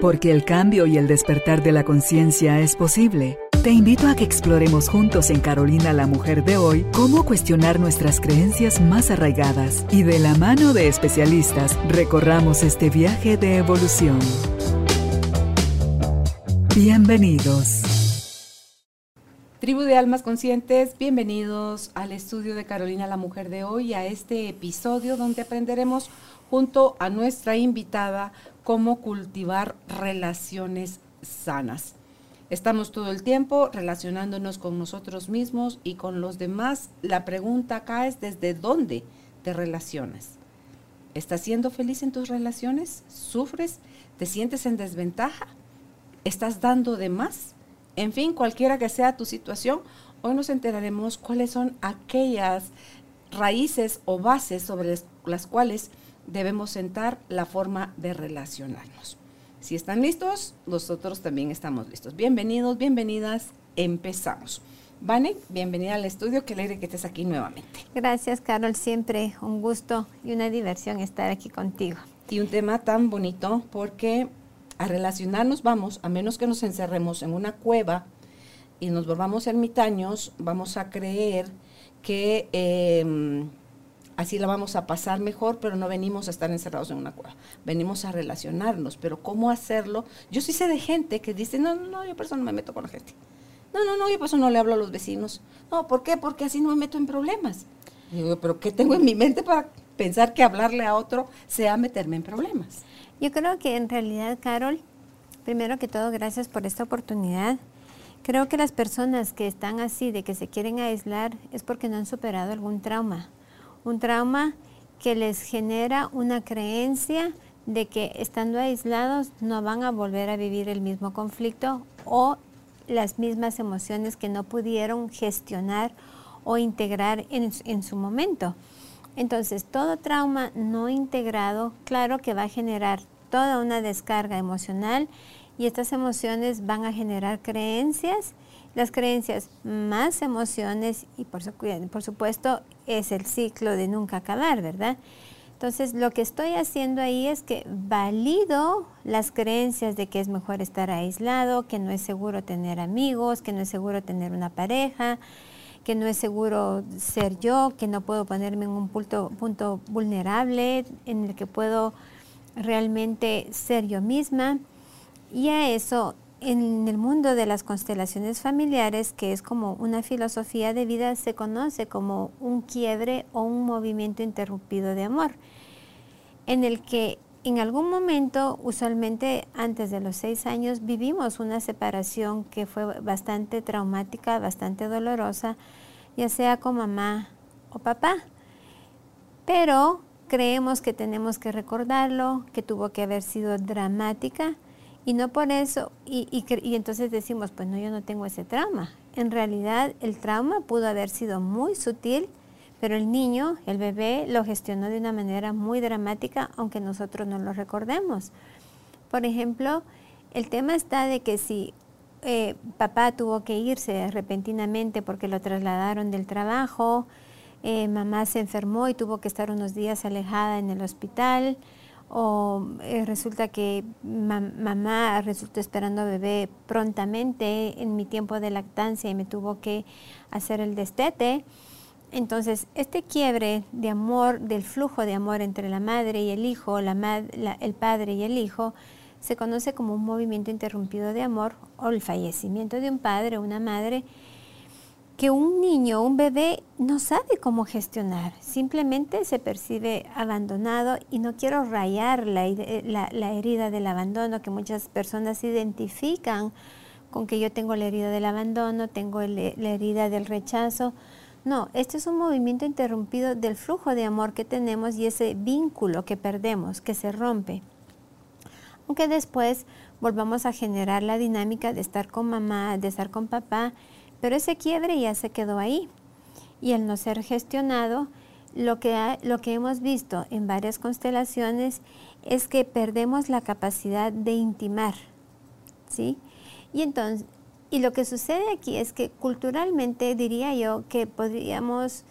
Porque el cambio y el despertar de la conciencia es posible. Te invito a que exploremos juntos en Carolina la Mujer de hoy cómo cuestionar nuestras creencias más arraigadas y de la mano de especialistas recorramos este viaje de evolución. Bienvenidos. Tribu de Almas Conscientes, bienvenidos al estudio de Carolina la Mujer de hoy, a este episodio donde aprenderemos junto a nuestra invitada cómo cultivar relaciones sanas. Estamos todo el tiempo relacionándonos con nosotros mismos y con los demás. La pregunta acá es desde dónde te relacionas. ¿Estás siendo feliz en tus relaciones? ¿Sufres? ¿Te sientes en desventaja? ¿Estás dando de más? En fin, cualquiera que sea tu situación, hoy nos enteraremos cuáles son aquellas raíces o bases sobre las cuales debemos sentar la forma de relacionarnos. Si están listos, nosotros también estamos listos. Bienvenidos, bienvenidas, empezamos. Vane, bienvenida al estudio, qué alegre que estés aquí nuevamente. Gracias, Carol, siempre un gusto y una diversión estar aquí contigo. Y un tema tan bonito porque a relacionarnos vamos, a menos que nos encerremos en una cueva y nos volvamos ermitaños, vamos a creer que em, así la vamos a pasar mejor, pero no venimos a estar encerrados en una cueva, venimos a relacionarnos, pero ¿cómo hacerlo? Yo sí sé de gente que dice, no, no, no, yo por eso no me meto con la gente. No, no, no, yo por eso no le hablo a los vecinos. No, ¿por qué? Porque así no me meto en problemas. pero ¿qué tengo en mi mente para pensar que hablarle a otro sea meterme en problemas? Yo creo que en realidad, Carol, primero que todo, gracias por esta oportunidad. Creo que las personas que están así, de que se quieren aislar, es porque no han superado algún trauma. Un trauma que les genera una creencia de que estando aislados no van a volver a vivir el mismo conflicto o las mismas emociones que no pudieron gestionar o integrar en, en su momento. Entonces, todo trauma no integrado, claro que va a generar toda una descarga emocional y estas emociones van a generar creencias, las creencias más emociones y por, por supuesto es el ciclo de nunca acabar, ¿verdad? Entonces, lo que estoy haciendo ahí es que valido las creencias de que es mejor estar aislado, que no es seguro tener amigos, que no es seguro tener una pareja, que no es seguro ser yo, que no puedo ponerme en un punto, punto vulnerable en el que puedo realmente ser yo misma. Y a eso, en el mundo de las constelaciones familiares, que es como una filosofía de vida, se conoce como un quiebre o un movimiento interrumpido de amor, en el que en algún momento, usualmente antes de los seis años, vivimos una separación que fue bastante traumática, bastante dolorosa, ya sea con mamá o papá. Pero creemos que tenemos que recordarlo, que tuvo que haber sido dramática y no por eso, y, y, entonces decimos, pues no, yo no tengo ese trauma. En realidad el trauma pudo haber sido muy sutil, pero el niño, el bebé, lo gestionó de una manera muy dramática, aunque nosotros no lo recordemos. Por ejemplo, el tema está de que si eh, papá tuvo que irse repentinamente porque lo trasladaron del trabajo, eh, mamá se enfermó y tuvo que estar unos días alejada en el hospital, o eh, resulta que mamá resultó esperando bebé prontamente en mi tiempo de lactancia y me tuvo que hacer el destete. Entonces, este quiebre de amor, del flujo de amor entre la madre y el hijo, el padre y el hijo, se conoce como un movimiento interrumpido de amor o el fallecimiento de un padre o una madre que un niño, un bebé, no sabe cómo gestionar. Simplemente se percibe abandonado y no quiero rayar la, herida del abandono que muchas personas identifican con que yo tengo la herida del abandono, tengo la herida del rechazo. No, este es un movimiento interrumpido del flujo de amor que tenemos y ese vínculo que perdemos, que se rompe. Aunque después volvamos a generar la dinámica de estar con mamá, de estar con papá, pero ese quiebre ya se quedó ahí. Y el no ser gestionado, lo que, lo que hemos visto en varias constelaciones es que perdemos la capacidad de intimar. ¿sí? Y entonces, y lo que sucede aquí es que culturalmente diría yo que podríamos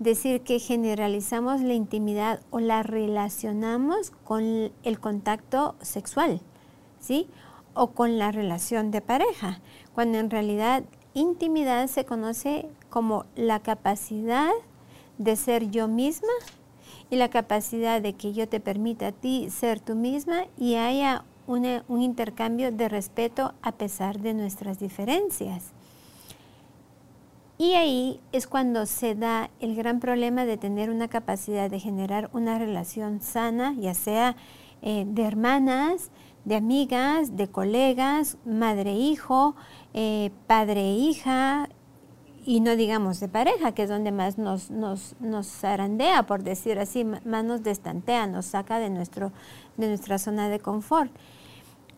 decir que generalizamos la intimidad o la relacionamos con el contacto sexual. ¿sí? O con la relación de pareja, cuando en realidad intimidad se conoce como la capacidad de ser yo misma y la capacidad de que yo te permita a ti ser tú misma y haya un intercambio de respeto a pesar de nuestras diferencias. Y ahí es cuando se da el gran problema de tener una capacidad de generar una relación sana, ya sea eh, de hermanas, de amigas, de colegas, madre-hijo, eh, padre-hija, y no digamos de pareja, que es donde más nos, nos, nos zarandea, por decir así, más nos destantea, nos saca de, nuestro, de nuestra zona de confort.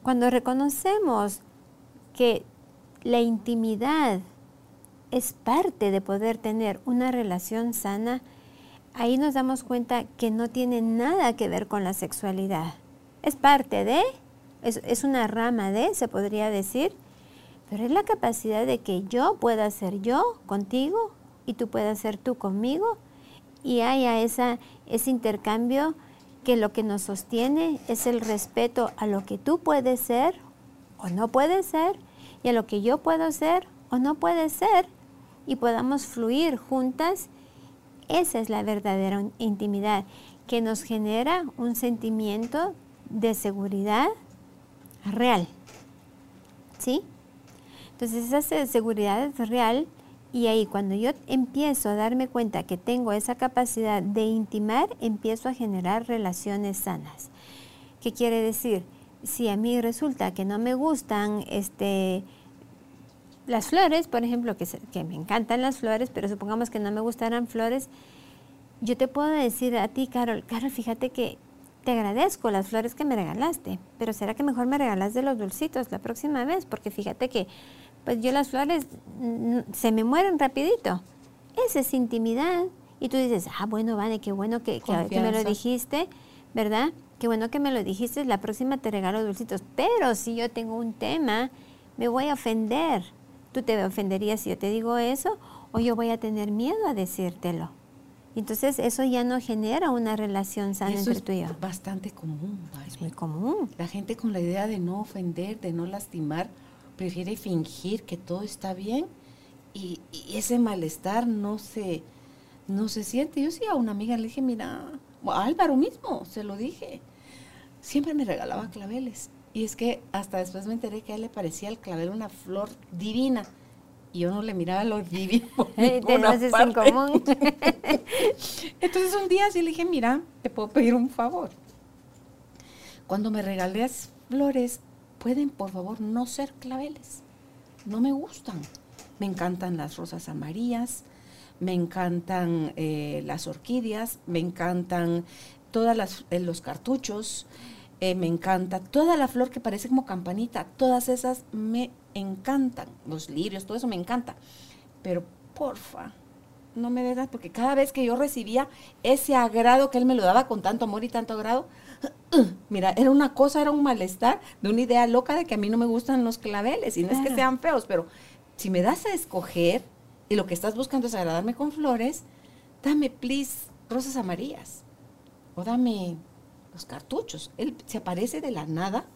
Cuando reconocemos que la intimidad es parte de poder tener una relación sana, ahí nos damos cuenta que no tiene nada que ver con la sexualidad. Es parte de, es, una rama de, se podría decir, pero es la capacidad de que yo pueda ser yo contigo y tú puedas ser tú conmigo y haya esa, ese intercambio que lo que nos sostiene es el respeto a lo que tú puedes ser o no puedes ser y a lo que yo puedo ser o no puede ser y podamos fluir juntas, esa es la verdadera intimidad que nos genera un sentimiento de seguridad real. ¿Sí? Entonces esa seguridad es real y ahí cuando yo empiezo a darme cuenta que tengo esa capacidad de intimar, empiezo a generar relaciones sanas. ¿Qué quiere decir? Si a mí resulta que no me gustan este, las flores, por ejemplo, que, que me encantan las flores, pero supongamos que no me gustaran flores, yo te puedo decir a ti, Carol, Carol, fíjate que te agradezco las flores que me regalaste, pero será que mejor me regalas de los dulcitos la próxima vez, porque fíjate que pues yo las flores se me mueren rapidito. Esa es intimidad. Y tú dices, ah, bueno, vale, qué bueno que, que, me lo dijiste, ¿verdad? Qué bueno que me lo dijiste, la próxima te regalo dulcitos. Pero si yo tengo un tema, me voy a ofender. ¿Tú te ofenderías si yo te digo eso? ¿O yo voy a tener miedo a decírtelo? Entonces eso ya no genera una relación sana entre tú y yo. Bastante común. Es muy común. La gente con la idea de no ofender, de no lastimar, prefiere fingir que todo está bien y, ese malestar no se, no se siente. Yo sí a una amiga le dije, mira, a Álvaro mismo, se lo dije, siempre me regalaba claveles. Y es que hasta después me enteré que a él le parecía el clavel una flor divina. Y yo no le miraba lo divino. Entonces en común. Entonces un día sí le dije, mira, te puedo pedir un favor. Cuando me regales flores, pueden por favor no ser claveles. No me gustan. Me encantan las rosas amarillas, me encantan eh, las orquídeas, me encantan todas eh, los cartuchos, eh, me encanta toda la flor que parece como campanita, todas esas me encantan, los lirios, todo eso me encanta. Pero porfa, no me dejas porque cada vez que yo recibía ese agrado que él me lo daba con tanto amor y tanto agrado, mira, era una cosa, era un malestar de una idea loca de que a mí no me gustan los claveles y no es que sean feos, pero si me das a escoger y lo que estás buscando es agradarme con flores, dame, please, rosas amarillas o dame los cartuchos. Él se aparece de la nada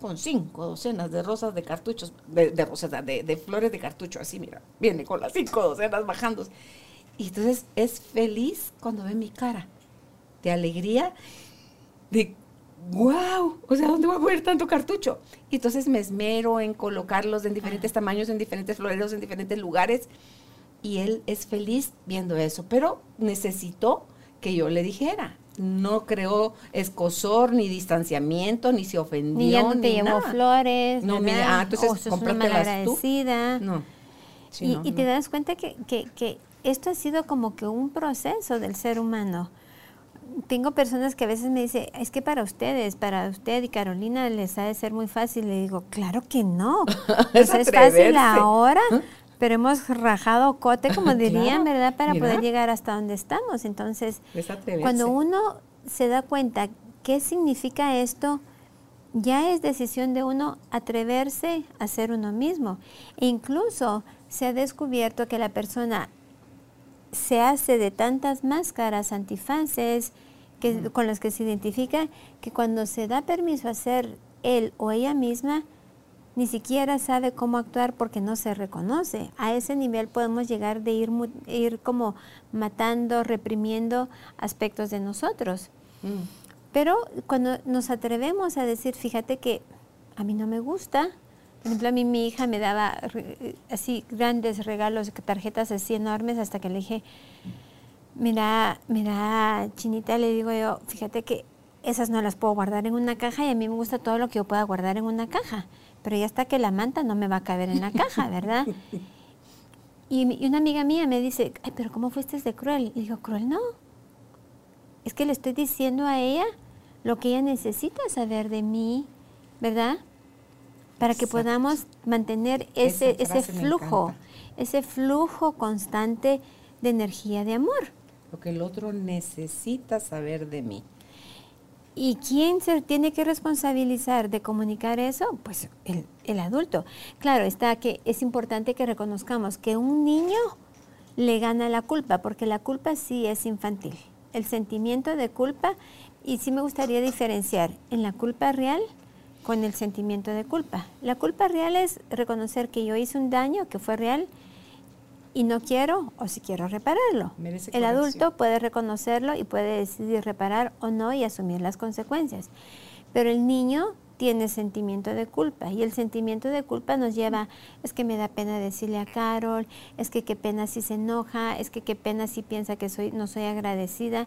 con cinco docenas de rosas de cartuchos, de, rosas, de, de, flores de cartucho, así, mira, viene con las cinco docenas bajando. Y entonces es feliz cuando ve mi cara de alegría de wow, o sea, ¿dónde voy a poner tanto cartucho? Y entonces me esmero en colocarlos en diferentes tamaños, en diferentes floreros, en diferentes lugares. Y él es feliz viendo eso, pero necesitó que yo le dijera. No creó escosor, ni distanciamiento, ni se ofendió. Ni ya no te llevó flores. No, mira, ah, entonces oh, agradecida. No. y, te das cuenta que, que, que esto ha sido como que un proceso del ser humano tengo personas que a veces me dicen, es que para ustedes, para usted y Carolina les ha de ser muy fácil. Le digo, claro que no. es, es fácil ahora, pero hemos rajado cote, como dirían, ¿verdad? Para poder llegar hasta donde estamos. Entonces, cuando uno se da cuenta qué significa esto, ya es decisión de uno atreverse a ser uno mismo. E incluso se ha descubierto que la persona se hace de tantas máscaras, antifaces, que, con las que se identifica, que cuando se da permiso a ser él o ella misma ni siquiera sabe cómo actuar porque no se reconoce. A ese nivel podemos llegar de ir, ir como matando, reprimiendo aspectos de nosotros. Mm. Pero cuando nos atrevemos a decir, fíjate que a mí no me gusta, por ejemplo, a mí mi hija me daba así grandes regalos, tarjetas así enormes, hasta que le dije, mira, mira, Chinita, le digo yo, fíjate que esas no las puedo guardar en una caja y a mí me gusta todo lo que yo pueda guardar en una caja pero ya está que la manta no me va a caber en la caja, ¿verdad? Y, una amiga mía me dice, ay, pero ¿cómo fuiste de cruel? Y digo, cruel no. Es que le estoy diciendo a ella lo que ella necesita saber de mí, ¿verdad? Para que podamos mantener ese, ese flujo, ese flujo constante de energía de amor. Lo que el otro necesita saber de mí. ¿Y quién se tiene que responsabilizar de comunicar eso? Pues el, adulto. Claro, está que es importante que reconozcamos que un niño le gana la culpa, porque la culpa sí es infantil. El sentimiento de culpa, y sí me gustaría diferenciar en la culpa real con el sentimiento de culpa. La culpa real es reconocer que yo hice un daño que fue real y no quiero o si quiero repararlo. el adulto puede reconocerlo y puede decidir reparar o no y asumir las consecuencias. Pero el niño tiene sentimiento de culpa y el sentimiento de culpa nos lleva, es que me da pena decirle a Carol, es que qué pena si se enoja, es que qué pena si piensa que soy, no soy agradecida.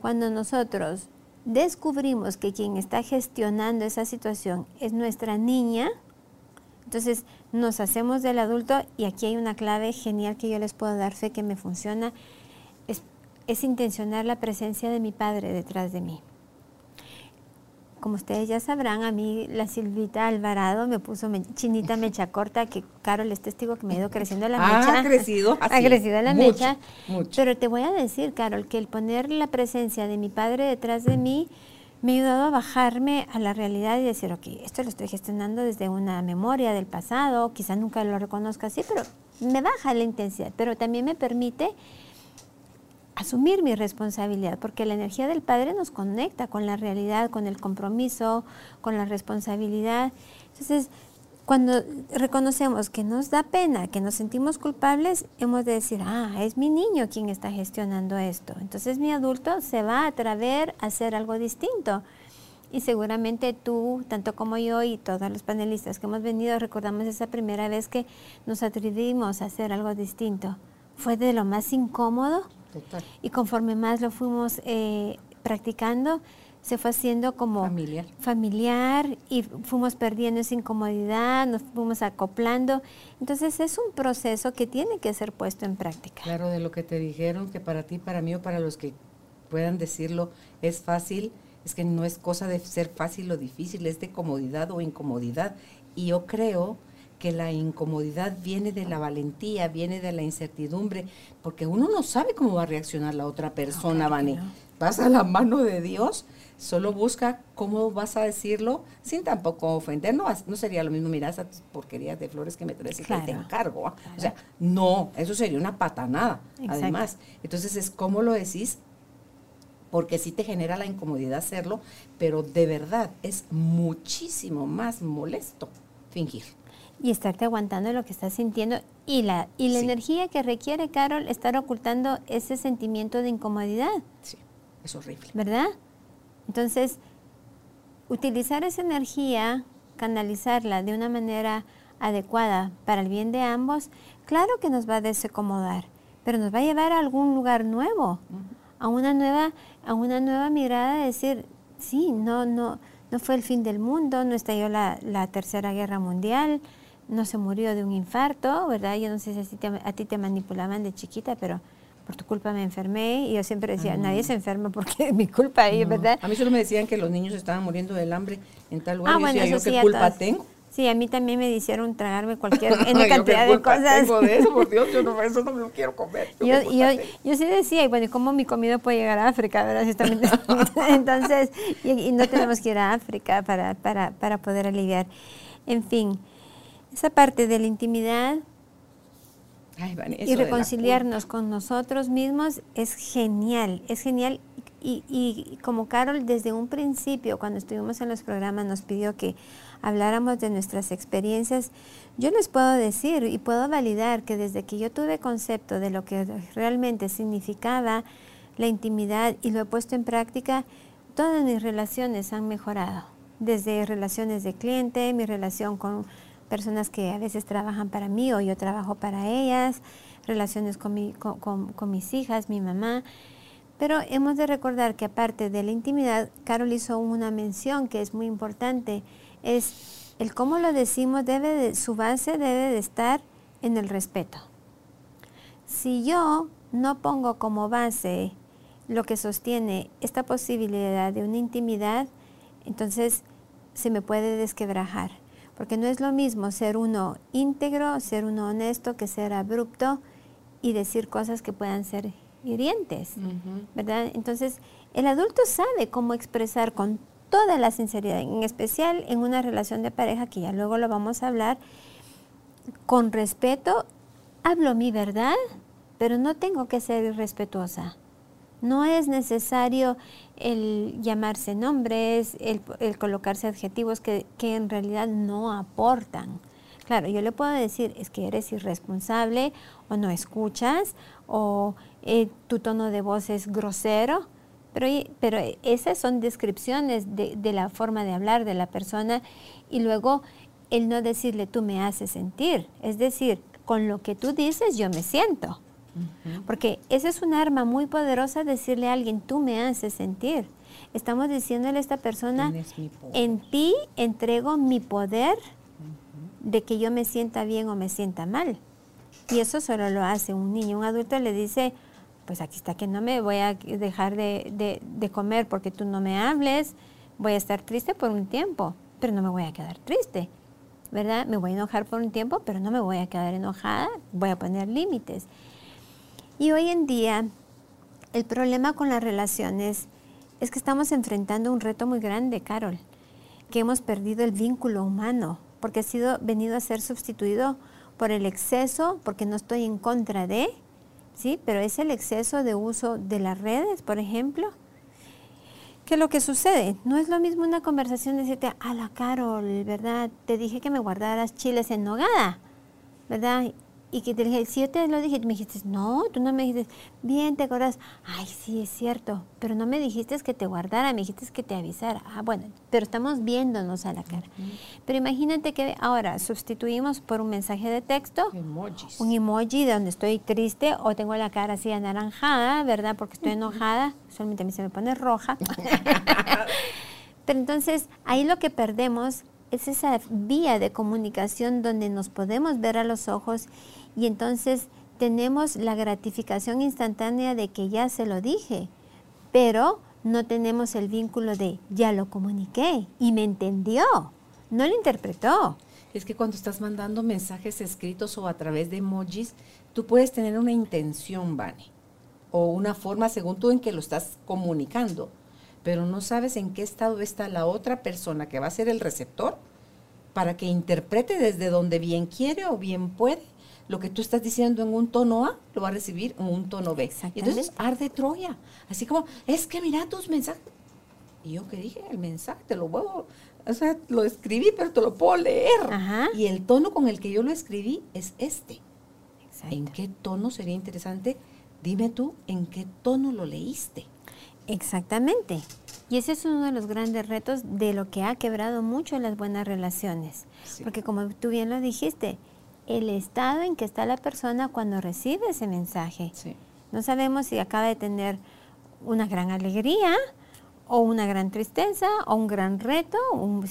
Cuando nosotros descubrimos que quien está gestionando esa situación es nuestra niña, entonces nos hacemos del adulto y aquí hay una clave genial que yo les puedo dar fe que me funciona, es, intencionar la presencia de mi padre detrás de mí. Como ustedes ya sabrán, a mí la Silvita Alvarado me puso chinita mecha corta, que Carol es testigo que me ha ido creciendo la mecha. Ha crecido, ha crecido la mecha. Pero te voy a decir, Carol, que el poner la presencia de mi padre detrás de mí me ha ayudado a bajarme a la realidad y decir, ok, esto lo estoy gestionando desde una memoria del pasado, quizá nunca lo reconozca así, pero me baja la intensidad, pero también me permite asumir mi responsabilidad, porque la energía del Padre nos conecta con la realidad, con el compromiso, con la responsabilidad. Entonces, cuando reconocemos que nos da pena, que nos sentimos culpables, hemos de decir, ah, es mi niño quien está gestionando esto. Entonces mi adulto se va a atrever a hacer algo distinto. Y seguramente tú, tanto como yo y todos los panelistas que hemos venido, recordamos esa primera vez que nos atrevimos a hacer algo distinto. Fue de lo más incómodo. Y conforme más lo fuimos eh, practicando, se fue haciendo como familiar. familiar y fuimos perdiendo esa incomodidad, nos fuimos acoplando. Entonces es un proceso que tiene que ser puesto en práctica. Claro, de lo que te dijeron, que para ti, para mí o para los que puedan decirlo es fácil, es que no es cosa de ser fácil o difícil, es de comodidad o incomodidad. Y yo creo que la incomodidad viene de la valentía, viene de la incertidumbre, porque uno no sabe cómo va a reaccionar la otra persona, Vani. Vas a la mano de Dios Solo busca cómo vas a decirlo sin tampoco ofender. No, no sería lo mismo, mira esas porquerías de flores que me traes y que te encargo. O sea, no, eso sería una patanada, además. Entonces es cómo lo decís, porque sí te genera la incomodidad hacerlo, pero de verdad es muchísimo más molesto fingir. Y estarte aguantando lo que estás sintiendo y la, y la energía que requiere, Carol, estar ocultando ese sentimiento de incomodidad. Sí, es horrible. ¿Verdad? Entonces, utilizar esa energía, canalizarla de una manera adecuada para el bien de ambos, claro que nos va a desacomodar, pero nos va a llevar a algún lugar nuevo, a una nueva, a una nueva mirada de decir, sí, no, no, no fue el fin del mundo, no estalló la, la tercera guerra mundial, no se murió de un infarto, ¿verdad? Yo no sé si a ti te manipulaban de chiquita, pero por tu culpa me enfermé y yo siempre decía, ah, nadie se enferma porque es mi culpa, ¿verdad? A mí solo me decían que los niños estaban muriendo del hambre en tal lugar. Ah, bueno, yo ¿qué culpa tengo? Sí, a mí también me hicieron tragarme cualquier en cantidad de cosas. Tengo de eso, por Dios, yo no, eso no me lo quiero comer. Yo, yo, yo, sí decía, y bueno, ¿cómo mi comida puede llegar a África? ¿verdad? Entonces, y, no tenemos que ir a África para, para, para poder aliviar. En fin, esa parte de la intimidad y reconciliarnos con nosotros mismos es genial, es genial. Y, y, como Carol desde un principio, cuando estuvimos en los programas, nos pidió que habláramos de nuestras experiencias, yo les puedo decir y puedo validar que desde que yo tuve concepto de lo que realmente significaba la intimidad y lo he puesto en práctica, todas mis relaciones han mejorado. Desde relaciones de cliente, mi relación con personas que a veces trabajan para mí o yo trabajo para ellas, relaciones con, mi, con, mis hijas, mi mamá. Pero hemos de recordar que aparte de la intimidad, Carol hizo una mención que es muy importante, es el cómo lo decimos, debe de, su base debe de estar en el respeto. Si yo no pongo como base lo que sostiene esta posibilidad de una intimidad, entonces se me puede desquebrajar. Porque no es lo mismo ser uno íntegro, ser uno honesto, que ser abrupto y decir cosas que puedan ser hirientes, ¿verdad? Entonces, el adulto sabe cómo expresar con toda la sinceridad, en especial en una relación de pareja, que ya luego lo vamos a hablar, con respeto, hablo mi verdad, pero no tengo que ser irrespetuosa. No es necesario el llamarse nombres, el, colocarse adjetivos que, en realidad no aportan. Claro, yo le puedo decir, es que eres irresponsable o no escuchas o eh, tu tono de voz es grosero, pero, pero esas son descripciones de, de, la forma de hablar de la persona y luego el no decirle tú me haces sentir, es decir, con lo que tú dices yo me siento. Porque esa es un arma muy poderosa decirle a alguien, tú me haces sentir. Estamos diciéndole a esta persona, en ti entrego mi poder de que yo me sienta bien o me sienta mal. Y eso solo lo hace un niño. Un adulto le dice, pues aquí está que no me voy a dejar de, de comer porque tú no me hables, voy a estar triste por un tiempo, pero no me voy a quedar triste. ¿Verdad? Me voy a enojar por un tiempo, pero no me voy a quedar enojada, voy a poner límites. Y hoy en día el problema con las relaciones es que estamos enfrentando un reto muy grande, Carol, que hemos perdido el vínculo humano, porque ha sido venido a ser sustituido por el exceso, porque no estoy en contra de, ¿sí? Pero es el exceso de uso de las redes, por ejemplo. ¿Qué lo que sucede? No es lo mismo una conversación decirte, a la Carol, ¿verdad? Te dije que me guardaras chiles en nogada, ¿verdad? Y que te dije, si yo te lo dije, me dijiste, no, tú no me dijiste, bien, te acuerdas, ay, sí, es cierto, pero no me dijiste que te guardara, me dijiste que te avisara. Ah, bueno, pero estamos viéndonos a la cara. Pero imagínate que ahora sustituimos por un mensaje de texto, un emoji de donde estoy triste o tengo la cara así anaranjada, ¿verdad? Porque estoy enojada, solamente a mí se me pone roja. pero entonces ahí lo que perdemos es esa vía de comunicación donde nos podemos ver a los ojos y entonces tenemos la gratificación instantánea de que ya se lo dije, pero no tenemos el vínculo de ya lo comuniqué y me entendió, no lo interpretó. Es que cuando estás mandando mensajes escritos o a través de emojis, tú puedes tener una intención, Vane, o una forma según tú en que lo estás comunicando pero no sabes en qué estado está la otra persona que va a ser el receptor para que interprete desde donde bien quiere o bien puede. Lo que tú estás diciendo en un tono A, lo va a recibir en un tono B. Y entonces arde Troya. Así como, es que mira tus mensajes. Y yo que dije, el mensaje te lo puedo, o sea, lo escribí, pero te lo puedo leer. Y el tono con el que yo lo escribí es este. ¿En qué tono sería interesante? Dime tú, ¿en qué tono lo leíste? Exactamente. Y ese es uno de los grandes retos de lo que ha quebrado mucho las buenas relaciones. Porque como tú bien lo dijiste, el estado en que está la persona cuando recibe ese mensaje. No sabemos si acaba de tener una gran alegría o una gran tristeza o un gran reto,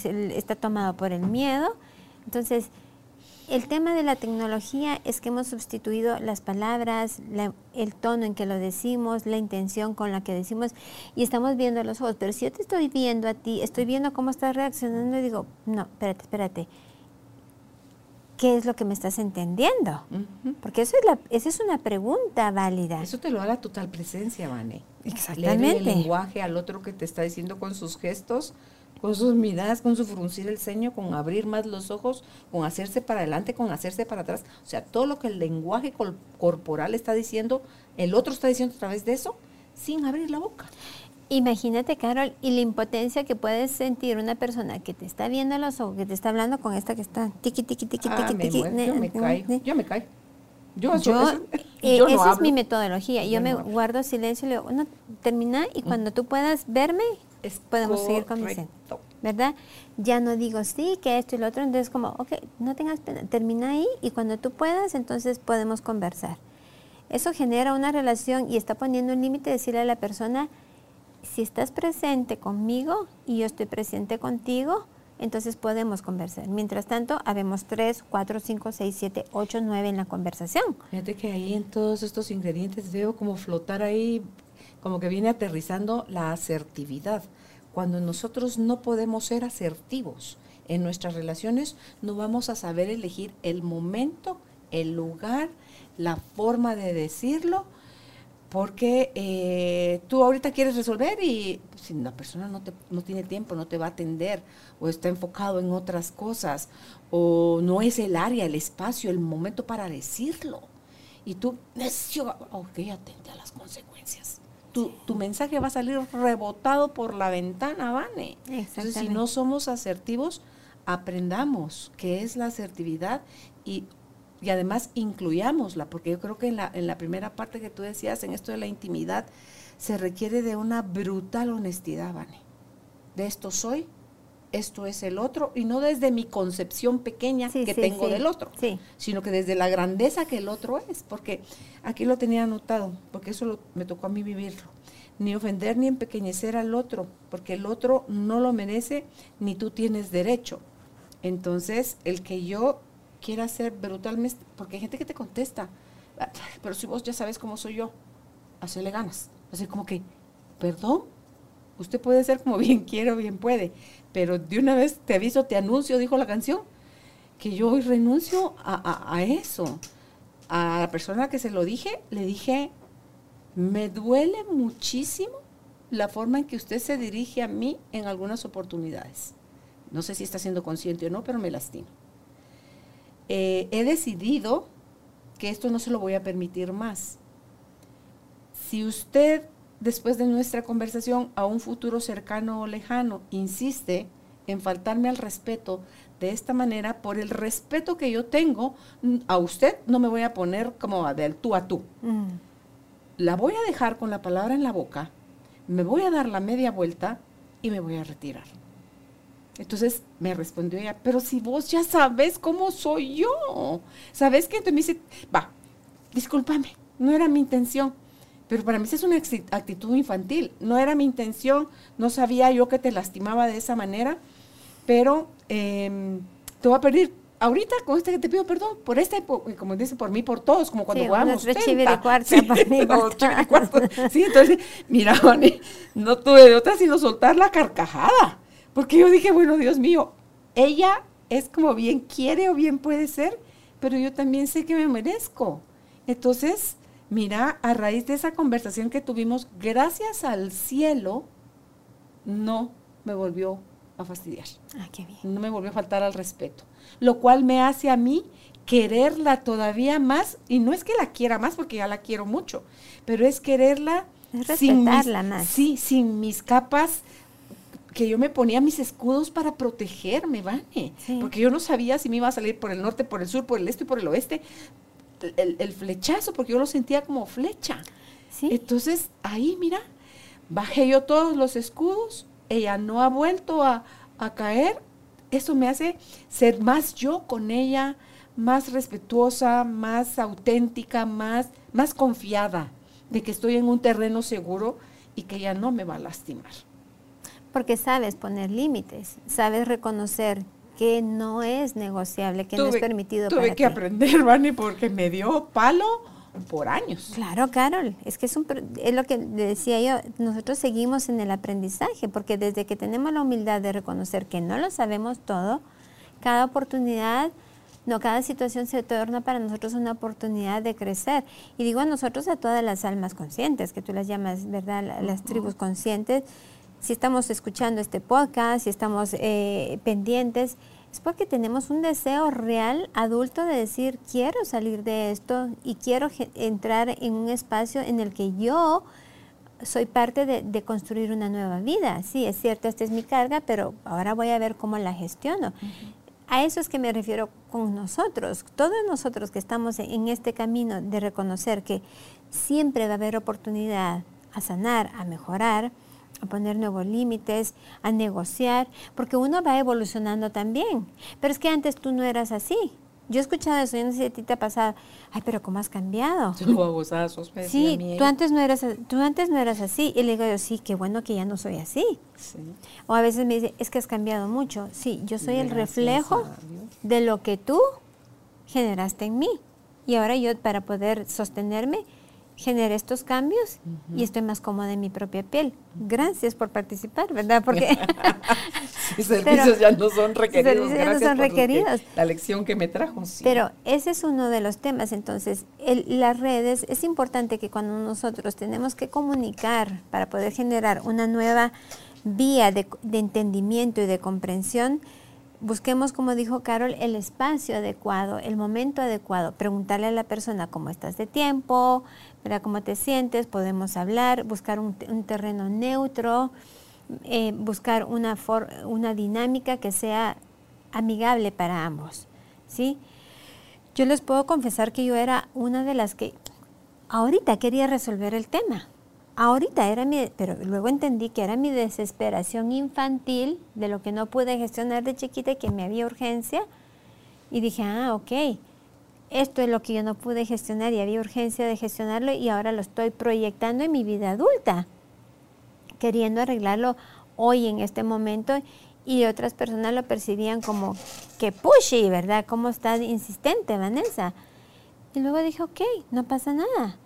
está tomado por el miedo. Entonces, el tema de la tecnología es que hemos sustituido las palabras, el tono en que lo decimos, la intención con la que decimos y estamos viendo los ojos. Pero si yo te estoy viendo a ti, estoy viendo cómo estás reaccionando y digo, no, espérate, espérate. ¿Qué es lo que me estás entendiendo? Porque eso es la, esa es una pregunta válida. Eso te lo da la total presencia, Vane. Exactamente. Leer el lenguaje al otro que te está diciendo con sus gestos con sus miradas, con su fruncir el ceño, con abrir más los ojos, con hacerse para adelante, con hacerse para atrás. O sea, todo lo que el lenguaje corporal está diciendo, el otro está diciendo a través de eso, sin abrir la boca. Imagínate, Carol, y la impotencia que puedes sentir una persona que te está viendo a los ojos, que te está hablando con esta que está tiqui, tiqui, tiqui, Ah, tiqui, tiqui. muero, yo me caigo, yo me caigo. Yo, Yo, eso- eh, yo no esa es mi metodología. Yo Yo me no guardo silencio y le digo, bueno, termina y cuando tú puedas verme, Es podemos seguir conversando. ¿Verdad? Ya no digo sí, que esto y lo otro, entonces como, ok, no tengas pena, termina ahí y cuando tú puedas, entonces podemos conversar. Eso genera una relación y está poniendo un límite, decirle a la persona, si estás presente conmigo y yo estoy presente contigo, entonces podemos conversar. Mientras tanto, habemos tres, cuatro, cinco, seis, siete, ocho, nueve en la conversación. Fíjate que ahí en todos estos ingredientes veo como flotar ahí, como que viene aterrizando la asertividad. Cuando nosotros no podemos ser asertivos en nuestras relaciones, no vamos a saber elegir el momento, el lugar, la forma de decirlo, porque eh, tú ahorita quieres resolver y si la persona no, te, no tiene tiempo, no te va a atender o está enfocado en otras cosas o no es el área, el espacio, el momento para decirlo. Y tú, necio, ok, atente a las consecuencias. Tu, tu mensaje va a salir rebotado por la ventana, Vane. Entonces, si no somos asertivos, aprendamos qué es la asertividad y, y además incluyámosla, porque yo creo que en la, en la primera parte que tú decías, en esto de la intimidad, se requiere de una brutal honestidad, Vane. De esto soy, esto es el otro, y no desde mi concepción pequeña Sí, que sí, tengo sí, del otro, sino que desde la grandeza que el otro es, porque aquí lo tenía anotado, porque eso lo- me tocó a mí vivirlo. Ni ofender ni empequeñecer al otro, porque el otro no lo merece ni tú tienes derecho. Entonces, el que yo quiera ser brutalmente, porque hay gente que te contesta, "Ah, pero si vos ya sabes cómo soy yo, hacerle ganas. Así como que, perdón, usted puede ser como bien quiere o bien puede, pero de una vez te aviso, te anuncio, dijo la canción, que yo hoy renuncio a, eso. A la persona que se lo dije, le dije, me duele muchísimo la forma en que usted se dirige a mí en algunas oportunidades. No sé si está siendo consciente o no, pero me lastima. Eh, he decidido que esto no se lo voy a permitir más. Si usted, después de nuestra conversación, a un futuro cercano o lejano, insiste en faltarme al respeto de esta manera, por el respeto que yo tengo a usted, no me voy a poner como del tú a tú. Mm. La voy a dejar con la palabra en la boca, me voy a dar la media vuelta y me voy a retirar. Entonces me respondió ella, pero si vos ya sabes cómo soy yo, ¿sabes qué? Entonces me dice, va, discúlpame, no era mi intención. Pero para mí esa es una actitud infantil, no era mi intención, no sabía yo que te lastimaba de esa manera, pero em, te voy a pedir ahorita con este que te pido perdón por esta, como dice por mí, por todos, como cuando Sí, jugábamos unos tres tenta. chiviricuarza Sí, para mí, para. Sí, entonces, mira, Vane, no tuve de otra sino soltar la carcajada, porque yo dije, bueno, Dios mío, ella es como bien quiere o bien puede ser, pero yo también sé que me merezco. Entonces, mira, a raíz de esa conversación que tuvimos, gracias al cielo, no me volvió a fastidiar Ah, qué bien. no me volvió a faltar al respeto. Lo cual me hace a mí quererla todavía más, y no es que la quiera más porque ya la quiero mucho, pero es quererla Es sin mis, respetarla más. Sí, sin mis capas que yo me ponía mis escudos para protegerme, ¿vale? Sí. Porque yo no sabía si me iba a salir por el norte, por el sur, por el este y por el oeste. El, el flechazo, porque yo lo sentía como flecha. Sí. Entonces, ahí, mira, bajé yo todos los escudos, ella no ha vuelto a, a caer. Eso me hace ser más yo con ella, más respetuosa, más auténtica, más, más confiada de que estoy en un terreno seguro y que ella no me va a lastimar. Porque sabes poner límites, sabes reconocer que no es negociable, que no es permitido tuve para que ti. aprender, Vani, porque me dio palo por años. Claro, Carol, es que es, un, es lo que decía yo, nosotros seguimos en el aprendizaje, porque desde que tenemos la humildad de reconocer que no lo sabemos todo, cada oportunidad, no, cada situación se torna para nosotros una oportunidad de crecer. Y digo a nosotros, a todas las almas conscientes, que tú las llamas, ¿verdad? La- Las tribus conscientes, si estamos escuchando este podcast, si estamos eh, pendientes, es porque tenemos un deseo real adulto de decir, quiero salir de esto y quiero entrar en un espacio en el que yo soy parte de, construir una nueva vida. Sí, es cierto, esta es mi carga, pero ahora voy a ver cómo la gestiono. A eso es que me refiero con nosotros, todos nosotros que estamos en este camino de reconocer que siempre va a haber oportunidad a sanar, a mejorar, a poner nuevos límites, a negociar, porque uno va evolucionando también. Pero es que antes tú no eras así. Yo he escuchado eso, yo no sé si a ti te ha pasado, ay, pero ¿cómo has cambiado? Sí, tú antes, no eras, tú antes no eras así. Y le digo yo, sí, qué bueno que ya no soy así. O a veces me dice, es que has cambiado mucho. Sí, yo soy el reflejo de lo que tú generaste en mí. Y ahora yo, para poder sostenerme, generé estos cambios y estoy más cómoda en mi propia piel. Gracias por participar, ¿verdad? Porque servicios ya no son requeridos. ya no son requeridos. la lección que me trajo. Pero ese es uno de los temas. Entonces, las redes, es importante que cuando nosotros tenemos que comunicar para poder generar una nueva vía de, de entendimiento y de comprensión, busquemos, como dijo Carol, el espacio adecuado, el momento adecuado. Preguntarle a la persona cómo estás de tiempo, cómo te sientes, podemos hablar, buscar un, terreno neutro, eh, buscar una, una dinámica que sea amigable para ambos. ¿sí? Yo les puedo confesar que yo era una de las que ahorita quería resolver el tema. Ahorita era mi, pero luego entendí que era mi desesperación infantil de lo que no pude gestionar de chiquita y que me había urgencia. Y dije, ah, ok, esto es lo que yo no pude gestionar y había urgencia de gestionarlo y ahora lo estoy proyectando en mi vida adulta, queriendo arreglarlo hoy en este momento y otras personas lo percibían como que pushy, ¿verdad? ¿Cómo estás insistente, Vanessa? Y luego dije, ok, no pasa nada.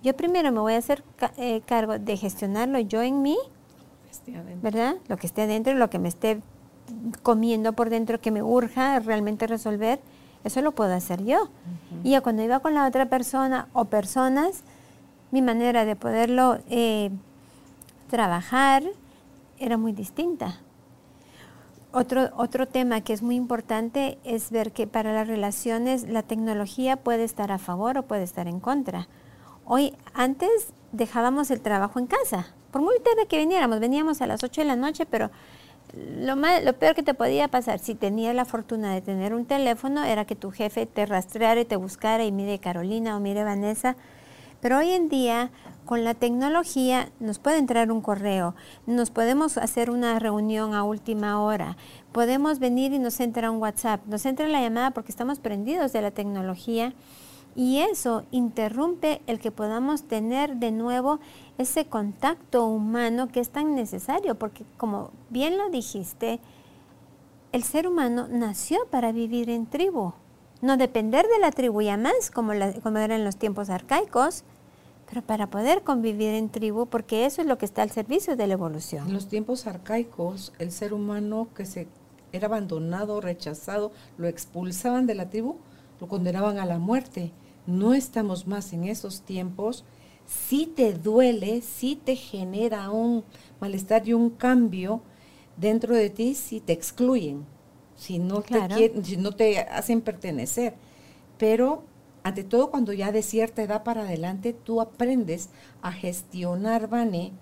Yo primero me voy a hacer eh, cargo de gestionarlo yo en mí, ¿verdad? Lo que esté adentro, lo que me esté comiendo por dentro que me urja realmente resolver, eso lo puedo hacer yo. Y ya cuando iba con la otra persona o personas, mi manera de poderlo eh, trabajar era muy distinta. Otro, otro tema que es muy importante es ver que para las relaciones la tecnología puede estar a favor o puede estar en contra. Hoy, antes dejábamos el trabajo en casa, por muy tarde que viniéramos, veníamos a las 8 de la noche, pero lo, lo peor que te podía pasar si tenías la fortuna de tener un teléfono era que tu jefe te rastreara y te buscara y mire Carolina o mire Vanessa. Pero hoy en día, con la tecnología, nos puede entrar un correo, nos podemos hacer una reunión a última hora, podemos venir y nos entra un WhatsApp, nos entra la llamada porque estamos prendidos de la tecnología y eso interrumpe el que podamos tener de nuevo ese contacto humano que es tan necesario, porque como bien lo dijiste, el ser humano nació para vivir en tribu, no depender de la tribu ya más, como, como era en los tiempos arcaicos, pero para poder convivir en tribu, porque eso es lo que está al servicio de la evolución. En los tiempos arcaicos, el ser humano que se era abandonado, rechazado, lo expulsaban de la tribu, lo condenaban a la muerte no estamos más en esos tiempos, si te duele, si te genera un malestar y un cambio dentro de ti, si te excluyen, si no, te, si no te hacen pertenecer. Pero ante todo cuando ya de cierta edad para adelante tú aprendes a gestionar, Vane,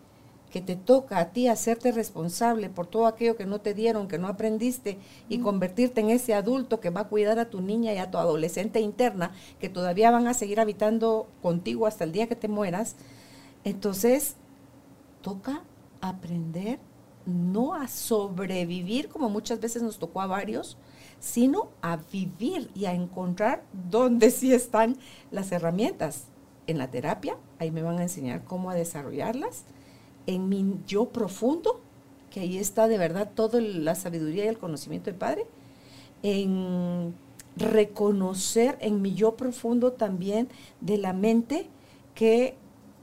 que te toca a ti hacerte responsable por todo aquello que no te dieron, que no aprendiste y convertirte en ese adulto que va a cuidar a tu niña y a tu adolescente interna, que todavía van a seguir habitando contigo hasta el día que te mueras. Entonces, toca aprender no a sobrevivir como muchas veces nos tocó a varios, sino a vivir y a encontrar dónde sí están las herramientas. En la terapia, ahí me van a enseñar cómo a desarrollarlas en mi yo profundo, que ahí está de verdad toda la sabiduría y el conocimiento del Padre, en reconocer en mi yo profundo también de la mente que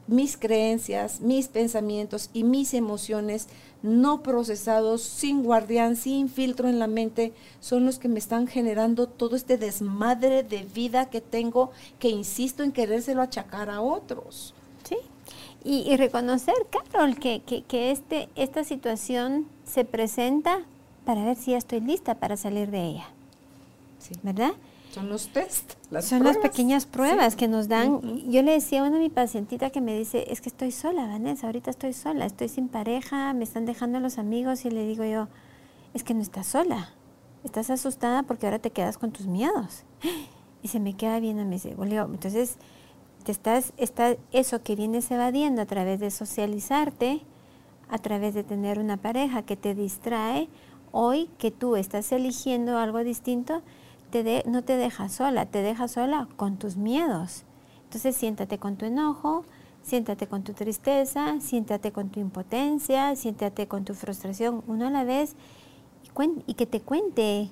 mis creencias, mis pensamientos y mis emociones no procesados, sin guardián, sin filtro en la mente, son los que me están generando todo este desmadre de vida que tengo que insisto en querérselo achacar a otros. Y, reconocer, Carol, que, que, este, esta situación se presenta para ver si ya estoy lista para salir de ella. ¿Verdad? Son los test, las Son las pequeñas pruebas que nos dan. Yo le decía a una de mi pacientita que me dice, es que estoy sola, Vanessa, ahorita estoy sola, estoy sin pareja, me están dejando los amigos y le digo yo, es que no estás sola, estás asustada porque ahora te quedas con tus miedos. Y se me queda viendo y me dice, entonces te estás, está eso que vienes evadiendo a través de socializarte, a través de tener una pareja que te distrae, hoy que tú estás eligiendo algo distinto, no te deja sola, te deja sola con tus miedos. Entonces siéntate con tu enojo, siéntate con tu tristeza, siéntate con tu impotencia, siéntate con tu frustración uno a la vez y, que te cuente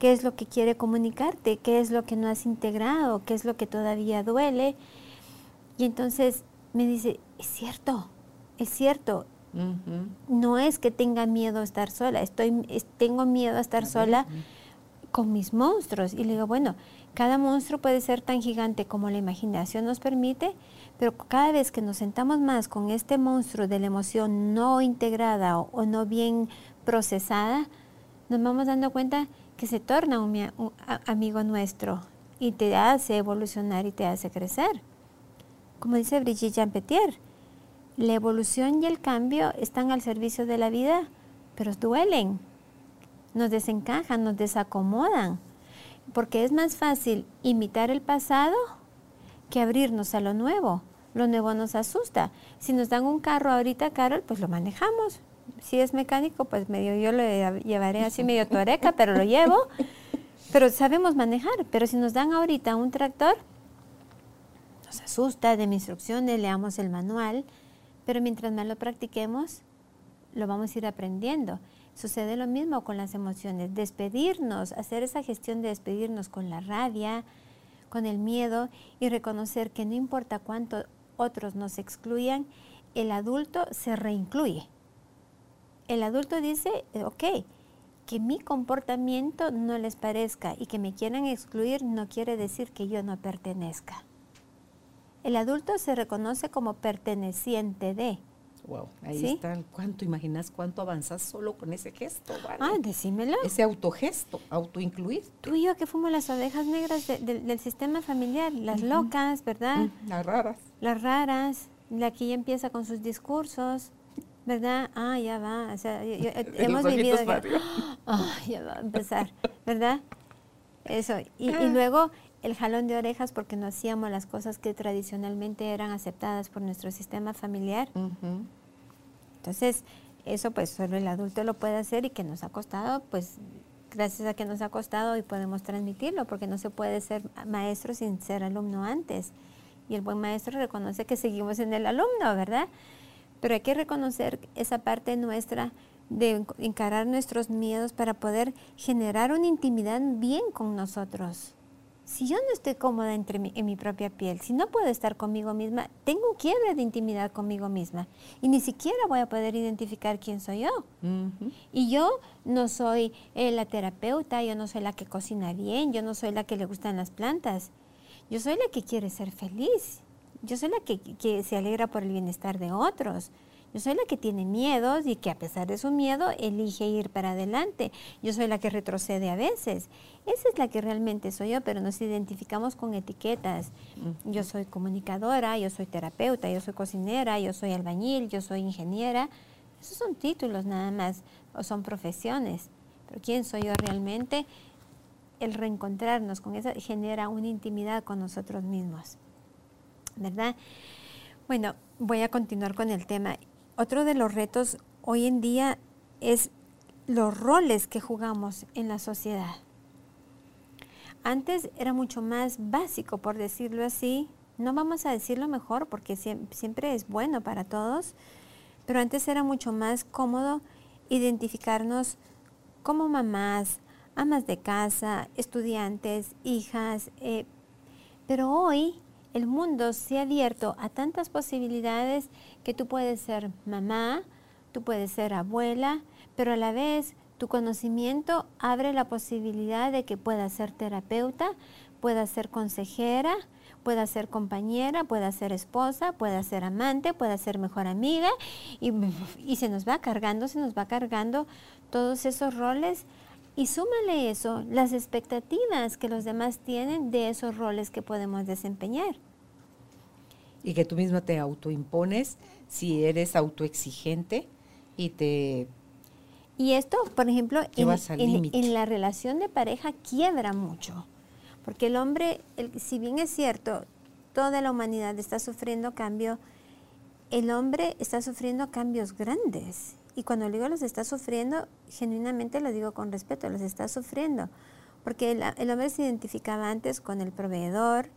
qué es lo que quiere comunicarte, qué es lo que no has integrado, qué es lo que todavía duele. Y entonces me dice, es cierto, es cierto. No es que tenga miedo a estar sola, estoy, tengo miedo a estar sola con mis monstruos. Y le digo, bueno, cada monstruo puede ser tan gigante como la imaginación nos permite, pero cada vez que nos sentamos más con este monstruo de la emoción no integrada o, no bien procesada, nos vamos dando cuenta que se torna un, amigo nuestro y te hace evolucionar y te hace crecer. Como dice Brigitte Jean-Petier, la evolución y el cambio están al servicio de la vida, pero duelen nos desencajan, nos desacomodan, porque es más fácil imitar el pasado que abrirnos a lo nuevo. Lo nuevo nos asusta. Si nos dan un carro ahorita, Carol, pues lo manejamos. Si es mecánico, pues medio yo lo llevaré así medio toreca, pero lo llevo. Pero sabemos manejar. Pero si nos dan ahorita un tractor, nos asusta, de mis instrucciones, leamos el manual, pero mientras más lo practiquemos, lo vamos a ir aprendiendo. Sucede lo mismo con las emociones. Despedirnos, hacer esa gestión de despedirnos con la rabia, con el miedo y reconocer que no importa cuánto otros nos excluyan, el adulto se reincluye. El adulto dice, ok, que mi comportamiento no les parezca y que me quieran excluir no quiere decir que yo no pertenezca. El adulto se reconoce como perteneciente de, Wow, ahí está. ¿Cuánto imaginas cuánto avanzas solo con ese gesto? Ah, decímelo. Ese autogesto, autoincluir. Tú y yo que fuimos las ovejas negras del sistema familiar, las locas, ¿verdad? las raras. Las raras, la que ya empieza con sus discursos, ¿verdad? Ah, ya va. O sea, hemos vivido. ah, ya va a empezar, ¿verdad? Eso. Y, ah. luego el jalón de orejas porque no hacíamos las cosas que tradicionalmente eran aceptadas por nuestro sistema familiar. Entonces, eso pues solo el adulto lo puede hacer y que nos ha costado, pues gracias a que nos ha costado y podemos transmitirlo, porque no se puede ser maestro sin ser alumno antes. Y el buen maestro reconoce que seguimos en el alumno, ¿verdad? Pero hay que reconocer esa parte nuestra de encarar nuestros miedos para poder generar una intimidad bien con nosotros si yo no estoy cómoda entre en mi propia piel, si no puedo estar conmigo misma, tengo un quiebre de intimidad conmigo misma y ni siquiera voy a poder identificar quién soy yo. Y yo no soy eh, la terapeuta, yo no soy la que cocina bien, yo no soy la que le gustan las plantas, yo soy la que quiere ser feliz, yo soy la que, que se alegra por el bienestar de otros. Yo soy la que tiene miedos y que a pesar de su miedo elige ir para adelante. Yo soy la que retrocede a veces. Esa es la que realmente soy yo, pero nos identificamos con etiquetas. Yo soy comunicadora, yo soy terapeuta, yo soy cocinera, yo soy albañil, yo soy ingeniera. Esos son títulos nada más, o son profesiones. Pero ¿quién soy yo realmente? El reencontrarnos con eso genera una intimidad con nosotros mismos. ¿Verdad? Bueno, voy a continuar con el tema. Otro de los retos hoy en día es los roles que jugamos en la sociedad. Antes era mucho más básico, por decirlo así. No vamos a decirlo mejor porque siempre es bueno para todos, pero antes era mucho más cómodo identificarnos como mamás, amas de casa, estudiantes, hijas. Eh, pero hoy el mundo se ha abierto a tantas posibilidades que tú puedes ser mamá, tú puedes ser abuela, pero a la vez tu conocimiento abre la posibilidad de que puedas ser terapeuta, puedas ser consejera, puedas ser compañera, puedas ser esposa, puedas ser amante, puedas ser mejor amiga y, y, se nos va cargando, se nos va cargando todos esos roles Y súmale eso, las expectativas que los demás tienen de esos roles que podemos desempeñar. Y que tú misma te autoimpones si eres autoexigente y te... Y esto, por ejemplo, en, la relación de pareja quiebra mucho. Porque el hombre, si bien es cierto, toda la humanidad está sufriendo cambio, el hombre está sufriendo cambios grandes. Y cuando digo los está sufriendo, genuinamente lo digo con respeto, los está sufriendo. Porque el, hombre se identificaba antes con el proveedor,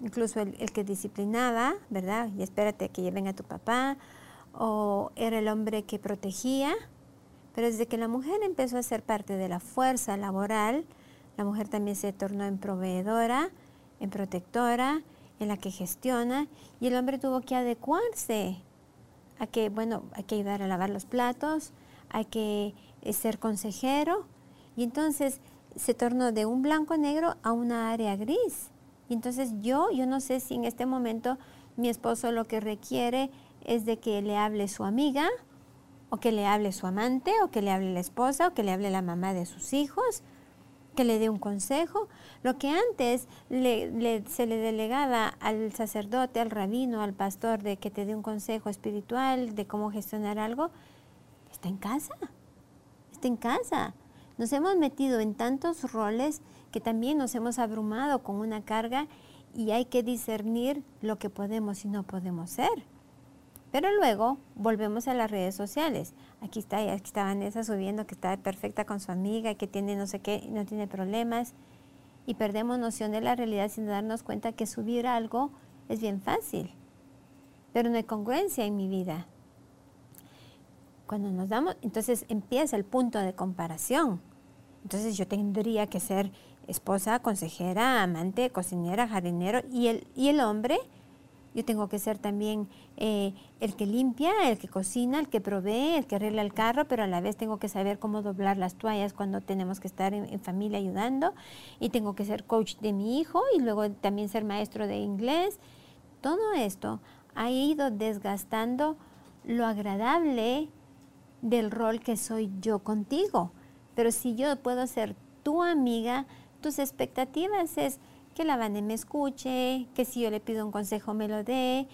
incluso el, que disciplinaba, ¿verdad? Y espérate que lleven a tu papá, o era el hombre que protegía. Pero desde que la mujer empezó a ser parte de la fuerza laboral, la mujer también se tornó en proveedora, en protectora, en la que gestiona, y el hombre tuvo que adecuarse que, bueno, hay que ayudar a lavar los platos, hay que eh, ser consejero, y entonces se tornó de un blanco negro a una área gris. Y entonces yo, yo no sé si en este momento mi esposo lo que requiere es de que le hable su amiga, o que le hable su amante, o que le hable la esposa, o que le hable la mamá de sus hijos, que le dé un consejo. Lo que antes se le delegaba al sacerdote, al rabino, al pastor de que te dé un consejo espiritual de cómo gestionar algo, está en casa. Está en casa. Nos hemos metido en tantos roles que también nos hemos abrumado con una carga y hay que discernir lo que podemos y no podemos ser. Pero luego volvemos a las redes sociales. Aquí está, aquí está Vanessa subiendo que está perfecta con su amiga, que tiene no sé qué, no tiene problemas. Y perdemos noción de la realidad sin darnos cuenta que subir algo es bien fácil. Pero no hay congruencia en mi vida. Cuando nos damos, entonces empieza el punto de comparación. Entonces yo tendría que ser esposa, consejera, amante, cocinera, jardinero y el, y el hombre yo tengo que ser también eh, el que limpia, el que cocina, el que provee, el que arregla el carro, pero a la vez tengo que saber cómo doblar las toallas cuando tenemos que estar en, familia ayudando. Y tengo que ser coach de mi hijo y luego también ser maestro de inglés. Todo esto ha ido desgastando lo agradable del rol que soy yo contigo. Pero si yo puedo ser tu amiga, tus expectativas es que la Vane me escuche, que si yo le pido un consejo me lo dé,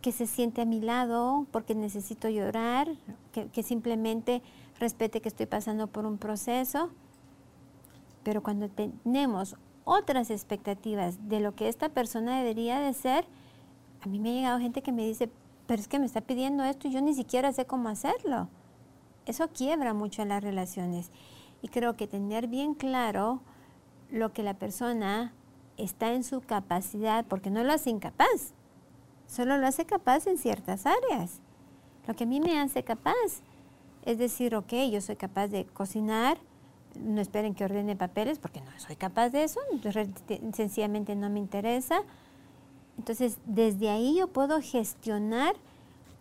que se siente a mi lado porque necesito llorar, que, que simplemente respete que estoy pasando por un proceso. Pero cuando tenemos otras expectativas de lo que esta persona debería de ser, a mí me ha llegado gente que me dice, pero es que me está pidiendo esto y yo ni siquiera sé cómo hacerlo. Eso quiebra mucho en las relaciones. Y creo que tener bien claro lo que la persona está en su capacidad, porque no lo hace incapaz, solo lo hace capaz en ciertas áreas. Lo que a mí me hace capaz es decir, ok, yo soy capaz de cocinar, no esperen que ordene papeles porque no soy capaz de eso, sencillamente no me interesa. Entonces, desde ahí yo puedo gestionar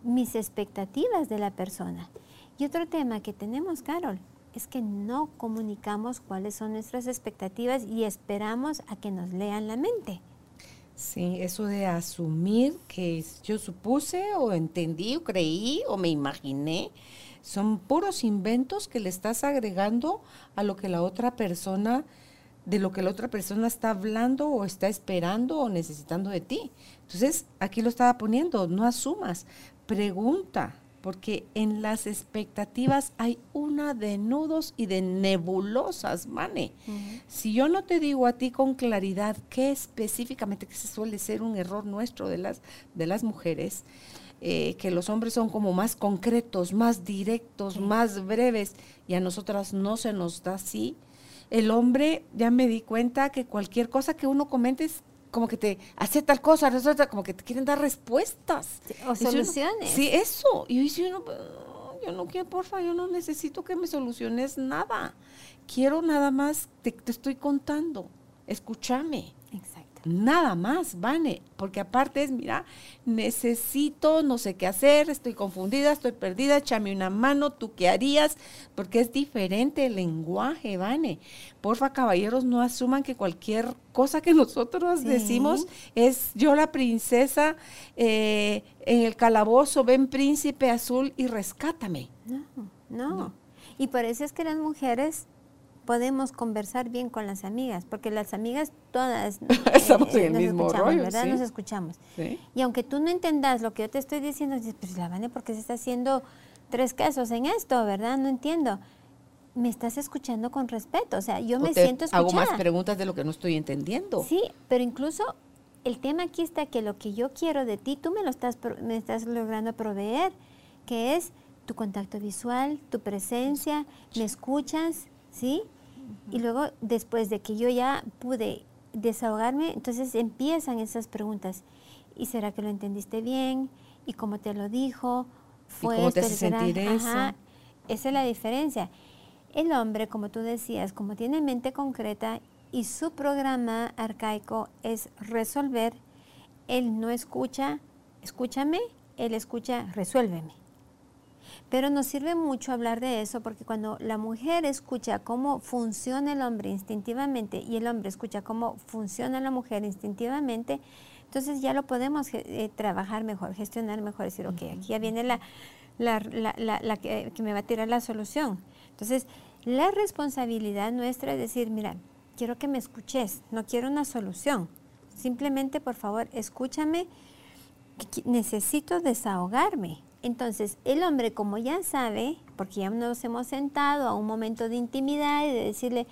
mis expectativas de la persona. Y otro tema que tenemos, Carol, es que no comunicamos cuáles son nuestras expectativas y esperamos a que nos lean la mente. Sí, eso de asumir que yo supuse o entendí o creí o me imaginé, son puros inventos que le estás agregando a lo que la otra persona, de lo que la otra persona está hablando o está esperando o necesitando de ti. Entonces, aquí lo estaba poniendo, no asumas, pregunta, porque en las expectativas hay una de nudos y de nebulosas, mane. Si yo no te digo a ti con claridad qué específicamente, que se suele ser un error nuestro de las, de las mujeres, eh, que los hombres son como más concretos, más directos, más breves, y a nosotras no se nos da así. El hombre, ya me di cuenta que cualquier cosa que uno comente es como que te hace tal cosa, como que te quieren dar respuestas. o soluciones. sí, eso. Y yo dice yo no quiero, porfa, yo no necesito que me soluciones nada. Quiero nada más, te, te estoy contando, escúchame. Nada más, Vane, porque aparte es, mira, necesito, no sé qué hacer, estoy confundida, estoy perdida, échame una mano, ¿tú qué harías? Porque es diferente el lenguaje, Vane. Porfa, caballeros, no asuman que cualquier cosa que nosotros decimos es yo la princesa eh, en el calabozo, ven príncipe azul y rescátame. no, no. Y por eso es que las mujeres podemos conversar bien con las amigas, porque las amigas todas estamos en el nos mismo rollo, ¿verdad? sí. Nos escuchamos. Sí. Y aunque tú no entendas lo que yo te estoy diciendo, dices, pues la Vane, ¿por qué se está haciendo tres casos en esto, verdad? No entiendo. Me estás escuchando con respeto, o sea, yo O me te siento escuchada. Hago más preguntas de lo que no estoy entendiendo. Sí, pero incluso el tema aquí está que lo que yo quiero de ti, tú me lo estás, me estás logrando proveer, que es tu contacto visual, tu presencia, me escuchas, ¿sí? Y luego, después de que yo ya pude desahogarme, entonces empiezan esas preguntas. ¿Y será que lo entendiste bien? ¿Y cómo te lo dijo? ¿Fue cómo te hace sentir eso? Ajá, esa es la diferencia. El hombre, como tú decías, como tiene mente concreta y su programa arcaico es resolver, él no escucha, escúchame, él escucha, resuélveme. Pero nos sirve mucho hablar de eso porque cuando la mujer escucha cómo funciona el hombre instintivamente y el hombre escucha cómo funciona la mujer instintivamente, entonces ya lo podemos ge- eh, trabajar mejor, gestionar mejor, decir, ok, aquí ya viene la, la, la- la que, me va a tirar la solución. Entonces, la responsabilidad nuestra es decir, mira, quiero que me escuches, no quiero una solución. Simplemente, por favor, escúchame, necesito desahogarme. Entonces, el hombre, como ya sabe, porque ya nos hemos sentado a un momento de intimidad y de decirle,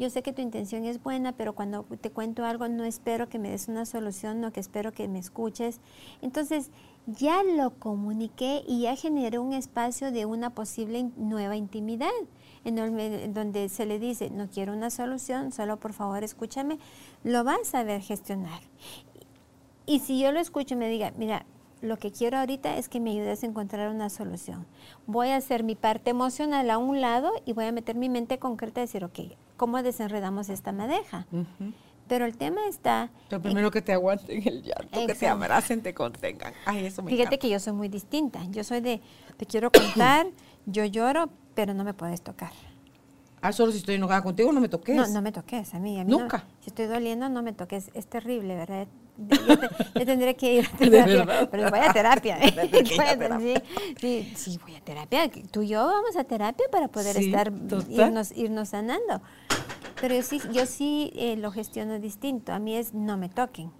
yo sé que tu intención es buena, pero cuando te cuento algo no espero que me des una solución, no que espero que me escuches. Entonces, ya lo comuniqué y ya generé un espacio de una posible nueva intimidad, en donde, en donde se le dice, no quiero una solución, solo por favor escúchame, lo va a saber gestionar. Y si yo lo escucho y me diga, mira, lo que quiero ahorita es que me ayudes a encontrar una solución. Voy a hacer mi parte emocional a un lado y voy a meter mi mente concreta y decir, ok, ¿cómo desenredamos esta madeja? Pero el tema está... En- primero que te aguanten el llanto, que te abracen, te contengan. Ay, eso me Fíjate encanta. que yo soy muy distinta. Yo soy de, te quiero contar, yo lloro, pero no me puedes tocar. Ah, solo si estoy enojada contigo, no me toques. No, no me toques a mí. a mí no- Nunca. si estoy doliendo, no me toques. Es terrible, ¿verdad? Yo, te- yo tendré que ir a ¿De terapia. Pero voy a terapia. ¿eh? Que ir a Voy a- terapia. Sí, sí, sí, voy a terapia. Tú y yo vamos a terapia para poder Sí, estar, irnos, irnos sanando. Pero yo sí, yo sí eh, lo gestiono distinto. A mí es no me toquen.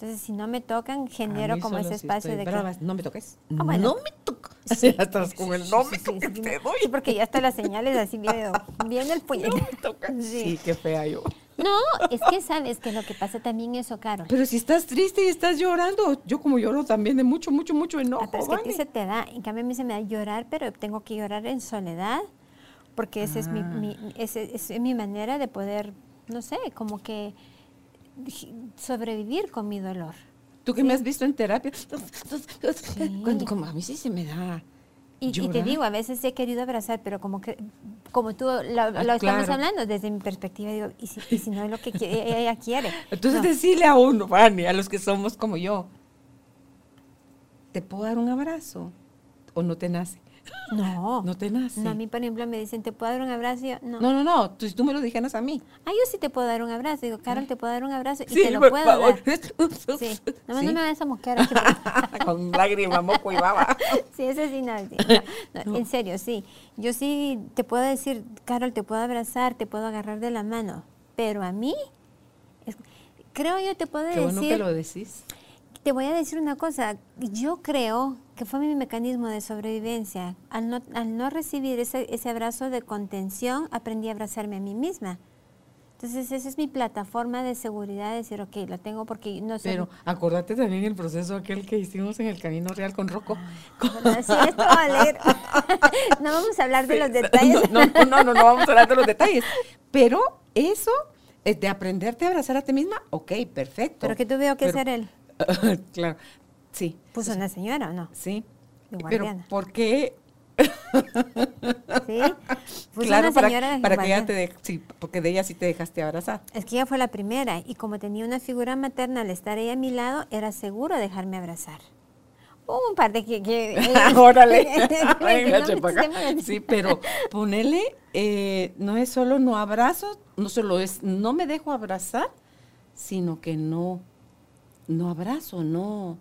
Entonces, si no me tocan, genero como ese espacio de que... brava, No me toques. Ah, bueno. No me toques. Sí. Estás con el no me toques, sí, te doy. sí, porque ya hasta las señales así viene, viene el puñete. No me toques. Sí, qué fea yo. No, es que sabes que lo que pasa también eso, Carol. Pero si estás triste y estás llorando, yo como lloro también de mucho, mucho, mucho enojo. Ah, pero es que a ti se te da, en cambio a mí se me da llorar, pero tengo que llorar en soledad, porque esa es, mi, Ah. mi- ese- es mi manera de poder, no sé, como que sobrevivir con mi dolor. Tú que me has visto en terapia. Cuando como a mí sí se me da. Y, y te digo, a veces he querido abrazar, pero como que como tú lo, lo Ah, estamos claro. hablando, desde mi perspectiva, digo, ¿y si, y si no es lo que quiere- ella, quiere? Entonces No. decirle a uno, Vani, a los que somos como yo, ¿te puedo dar un abrazo? ¿O no te nace? No, No te nace. No, a mí, por ejemplo, me dicen, ¿te puedo dar un abrazo? Yo, no. No, no, no. Tú, si tú me lo dijeras a mí. Ah, yo sí te puedo dar un abrazo. Digo, Carol, te puedo dar un abrazo y Sí, te lo por puedo favor. dar. Sí. Nomás Sí. no me vayas a mosquear Con lágrima, moco y baba. sí, eso sí, no, sí, no, no, En serio, sí. Yo sí te puedo decir, Carol, te puedo abrazar, te puedo agarrar de la mano. Pero a mí, es- creo yo te puedo Qué bueno decir, que lo decís. te voy a decir una cosa. Yo creo que fue mi mecanismo de sobrevivencia. Al no, al no recibir ese, ese abrazo de contención, aprendí a abrazarme a mí misma. Entonces, esa es mi plataforma de seguridad, de decir, ok, lo tengo porque no sé. Pero acordate también el proceso aquel que hicimos en el Camino Real con Rocco. Sí, esto va a leer. no vamos a hablar de los detalles. No, no, no, no, no vamos a hablar de los detalles. Pero eso, eh, de aprenderte a abrazar a ti misma, ok, perfecto. Pero que tuve que Pero- ser él. claro, sí, ¿Puso una señora o no? sí. Pero. ¿por qué? ¿Sí? Puso claro, una para, señora para que ella guardiana. te de- sí, porque de ella sí te dejaste abrazar. Es que ella fue la primera y como tenía una figura materna al estar ella a mi lado, era seguro dejarme abrazar. Un par de que... que Órale. No acá. entiendes. Sí, pero ponele, eh, no es solo no abrazo, no solo es no me dejo abrazar, sino que no, no abrazo, no.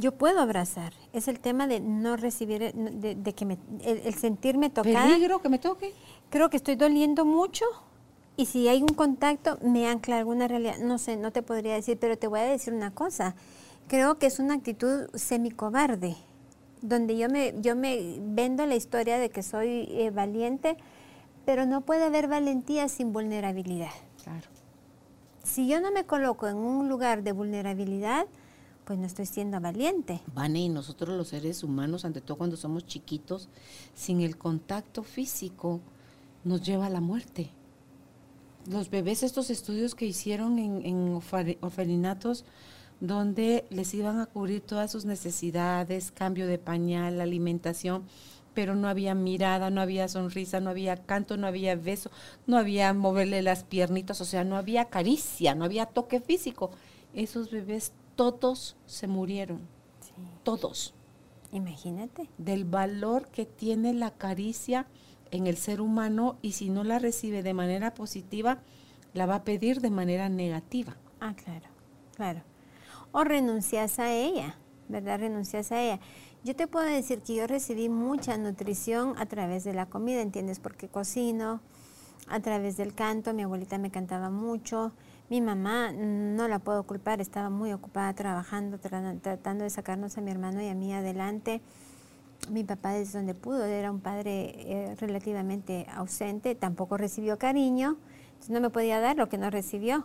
Yo puedo abrazar. Es el tema de no recibir, de, de que me, el, el sentirme tocada. Peligro que me toque. Creo que estoy doliendo mucho Y si hay un contacto, me ancla alguna realidad. No sé, no te podría decir, pero te voy a decir una cosa. Creo que es una actitud semicobarde, donde yo me, yo me vendo la historia de que soy eh, valiente, pero no puede haber valentía sin vulnerabilidad. Claro. Si yo no me coloco en un lugar de vulnerabilidad, pues no estoy siendo valiente. Vane, y nosotros los seres humanos, ante todo cuando somos chiquitos, sin el contacto físico, nos lleva a la muerte. Los bebés, estos estudios que hicieron en, en orfelinatos, donde les iban a cubrir todas sus necesidades, cambio de pañal, alimentación, pero no había mirada, no había sonrisa, no había canto, no había beso, no había moverle las piernitas, o sea, no había caricia, no había toque físico. Esos bebés todos se murieron, todos. Imagínate. Del valor que tiene la caricia en el ser humano y si no la recibe de manera positiva, la va a pedir de manera negativa. Ah, claro, claro. O renuncias a ella, ¿verdad? Renuncias a ella. Yo te puedo decir que yo recibí mucha nutrición a través de la comida, ¿entiendes? Porque cocino, a través del canto, mi abuelita me cantaba mucho, mi mamá no la puedo culpar, estaba muy ocupada trabajando, tratando de sacarnos a mi hermano y a mí adelante. Mi papá desde donde pudo, era un padre eh, relativamente ausente, tampoco recibió cariño, no me podía dar lo que no recibió.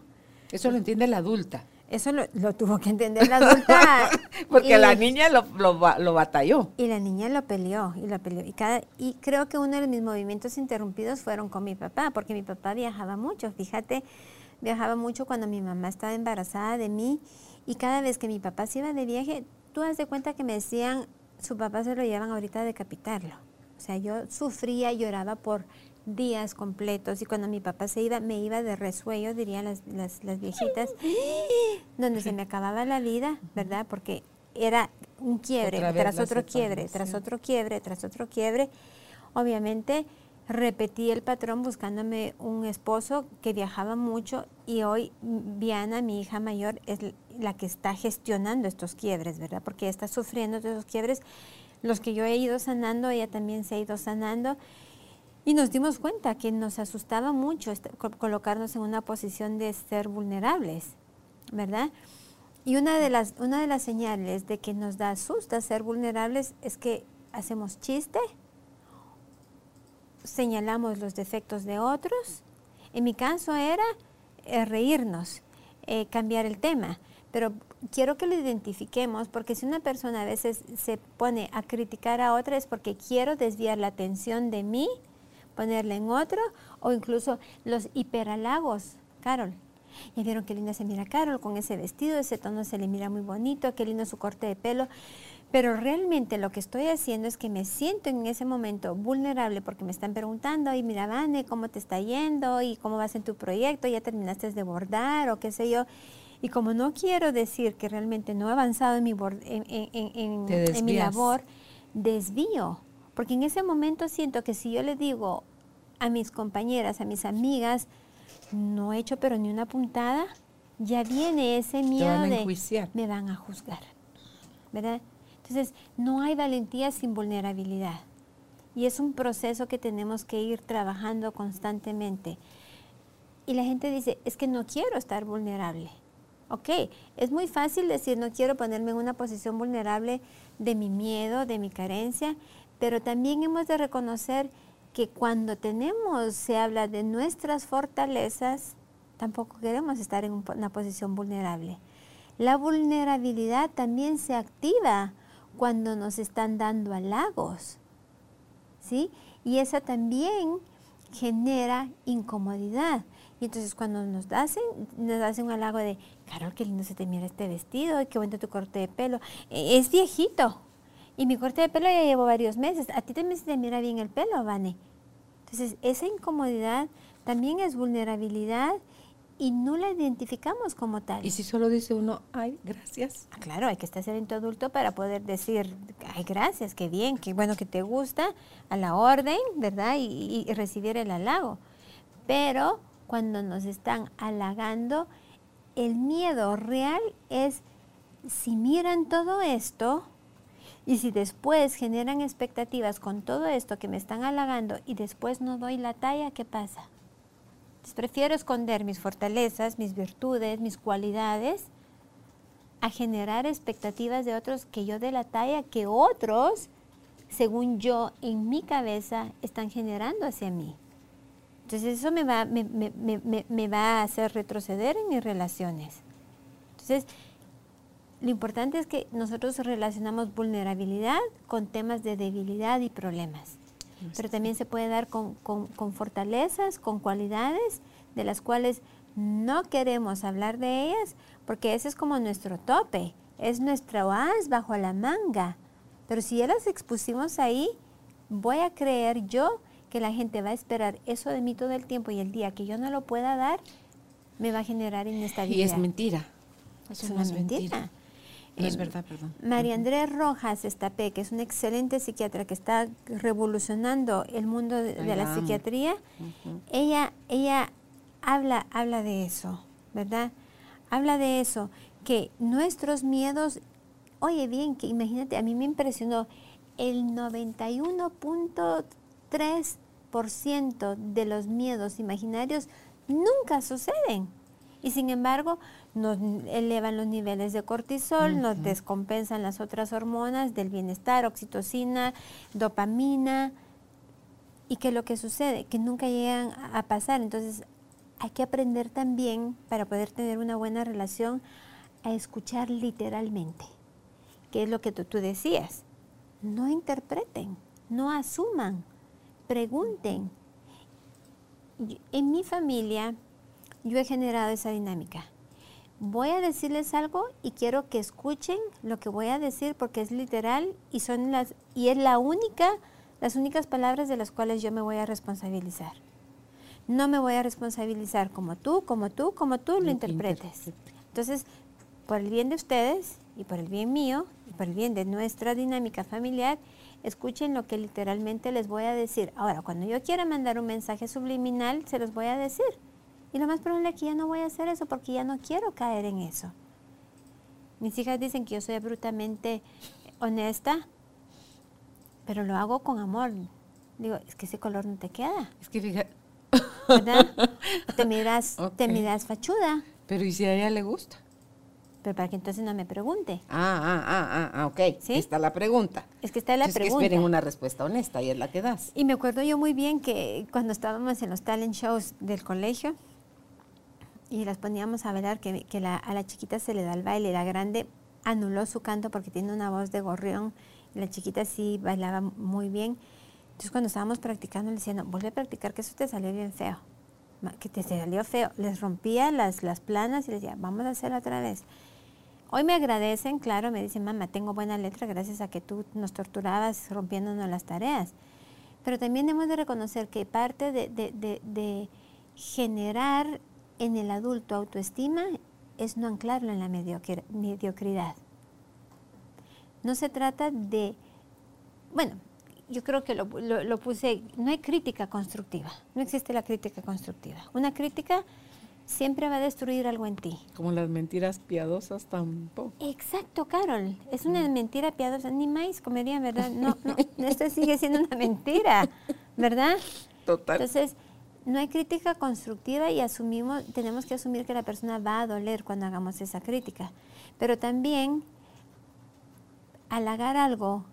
Eso lo entiende la adulta. Eso lo, tuvo que entender la adulta. Porque la niña lo, lo, batalló. Y la niña lo peleó, y lo peleó. Y, cada, y creo que uno de mis movimientos interrumpidos fueron con mi papá, porque mi papá viajaba mucho. Fíjate, viajaba mucho cuando mi mamá estaba embarazada de mí. Y cada vez que mi papá se iba de viaje, tú das de cuenta que me decían, su papá se lo llevan ahorita a decapitarlo. O sea, yo sufría, lloraba por días completos y cuando mi papá se iba, me iba de resuello, dirían las, las, viejitas, donde se me acababa la vida, ¿verdad? Porque era un quiebre tras otro quiebre, tras otro quiebre, tras otro quiebre. Obviamente repetí el patrón buscándome un esposo que viajaba mucho y hoy Viana, mi hija mayor, es la que está gestionando estos quiebres, ¿verdad? Porque está sufriendo de esos quiebres. Los que yo he ido sanando, ella también se ha ido sanando y nos dimos cuenta que nos asustaba mucho colocarnos en una posición de ser vulnerables, ¿verdad? Y una de las, una de las señales de que nos da asusta ser vulnerables es que hacemos chiste, señalamos los defectos de otros. En mi caso era eh, reírnos, eh, cambiar el tema. Pero quiero que lo identifiquemos porque si una persona a veces se pone a criticar a otra es porque quiero desviar la atención de mí ponerle en otro, o incluso los hiperhalagos, Carol. Ya vieron qué linda se mira Carol con ese vestido, ese tono se le mira muy bonito, qué lindo su corte de pelo. Pero realmente lo que estoy haciendo es que me siento en ese momento vulnerable porque me están preguntando, y mira, Vane, ¿cómo te está yendo? ¿Y cómo vas en tu proyecto? ¿Ya terminaste de bordar? O qué sé yo. Y como no quiero decir que realmente no he avanzado en mi, en, en mi labor, desvío porque en ese momento siento que si yo le digo a mis compañeras, a mis amigas, no he hecho pero ni una puntada, ya viene ese miedo de me van a juzgar. ¿Verdad? Entonces, no hay valentía sin vulnerabilidad. Y es un proceso que tenemos que ir trabajando constantemente. Y la gente dice, es que no quiero estar vulnerable. Ok, es muy fácil decir, no quiero ponerme en una posición vulnerable de mi miedo, de mi carencia, pero también hemos de reconocer que cuando tenemos, se habla de nuestras fortalezas, tampoco queremos estar en una posición vulnerable. La vulnerabilidad también se activa cuando nos están dando halagos, ¿sí? Y esa también genera incomodidad. Y entonces cuando nos hacen, nos hacen un halago de, Carol, qué lindo se te mira este vestido, qué bonito tu corte de pelo, e, es viejito, y mi corte de pelo ya llevo varios meses. A ti también se te mira bien el pelo, Vane. Entonces, esa incomodidad también es vulnerabilidad y no la identificamos como tal. Y si solo dice uno, ay, gracias. Ah, claro, hay que estar en tu adulto para poder decir, ay, gracias, qué bien, qué bueno que te gusta, a la orden, ¿verdad? Y, y recibir el halago. Pero cuando nos están halagando, el miedo real es, si miran todo esto, y si después generan expectativas con todo esto que me están halagando y después no doy la talla, ¿qué pasa? Prefiero esconder mis fortalezas, mis virtudes, mis cualidades, a generar expectativas de otros que yo de la talla que otros, según yo, en mi cabeza, están generando hacia mí. Entonces eso me va, me, me va a hacer retroceder en mis relaciones. Entonces, lo importante es que nosotros relacionamos vulnerabilidad con temas de debilidad y problemas. Pero también se puede dar con, fortalezas, con cualidades de las cuales no queremos hablar de ellas porque ese es como nuestro tope, es nuestra as bajo la manga. Pero si ya las expusimos ahí, voy a creer yo que la gente va a esperar eso de mí todo el tiempo y el día que yo no lo pueda dar, me va a generar inestabilidad. Y es mentira. Eso es una mentira. No es verdad, perdón. María Andrés Rojas Estapé, que es una excelente psiquiatra que está revolucionando el mundo de, la psiquiatría, ella, ella habla, habla de eso, ¿verdad? Habla de eso, que nuestros miedos, oye bien, que imagínate, a mí me impresionó el 91.3% de los miedos imaginarios nunca suceden. Y sin embargo, nos elevan los niveles de cortisol, nos descompensan las otras hormonas del bienestar, oxitocina, dopamina. ¿Y qué es lo que sucede? Que nunca llegan a pasar. Entonces, hay que aprender también, para poder tener una buena relación, a escuchar literalmente. ¿Qué es lo que tú, tú decías? No interpreten, no asuman, pregunten. En mi familia, yo he generado esa dinámica. Voy a decirles algo y quiero que escuchen lo que voy a decir porque es literal y son las y es la única las únicas palabras de las cuales yo me voy a responsabilizar. No me voy a responsabilizar como tú, como tú, como tú lo interpretes. Entonces, por el bien de ustedes y por el bien mío y por el bien de nuestra dinámica familiar, escuchen lo que literalmente les voy a decir. Ahora, cuando yo quiera mandar un mensaje subliminal, se los voy a decir. Y lo más probable es que ya no voy a hacer eso porque ya no quiero caer en eso. Mis hijas dicen que yo soy brutalmente honesta, pero lo hago con amor. Digo, es que ese color no te queda. Es que fíjate. ¿Verdad? Te miras, te miras fachuda. Pero ¿y si a ella le gusta? Pero para que entonces no me pregunte. Ah, ah, ah, ah, ah ok. ¿Sí? Está la pregunta. Es que está la pregunta. Es que esperen una respuesta honesta y es la que das. Y me acuerdo yo muy bien que cuando estábamos en los talent shows del colegio, y las poníamos a bailar, que, a la chiquita se le da el baile, la grande anuló su canto porque tiene una voz de gorrión, y la chiquita sí bailaba muy bien. Entonces cuando estábamos practicando le decían, no, vuelve a practicar que eso te salió bien feo, que te salió feo. Les rompía las, las planas y les decía, vamos a hacerlo otra vez. Hoy me agradecen, claro, me dicen, mamá, tengo buena letra gracias a que tú nos torturabas rompiéndonos las tareas. Pero también hemos de reconocer que parte de, de, de generar en el adulto autoestima es no anclarlo en la mediocridad. No se trata de, bueno, yo creo que lo, lo, puse, no hay crítica constructiva, no existe la crítica constructiva. Una crítica siempre va a destruir algo en ti. Como las mentiras piadosas tampoco. Exacto, Carol. Es una mentira piadosa. Ni más comería, ¿verdad? No, no, esto sigue siendo una mentira, ¿verdad? Total. Entonces, no hay crítica constructiva y asumimos, tenemos que asumir que la persona va a doler cuando hagamos esa crítica. Pero también halagar algo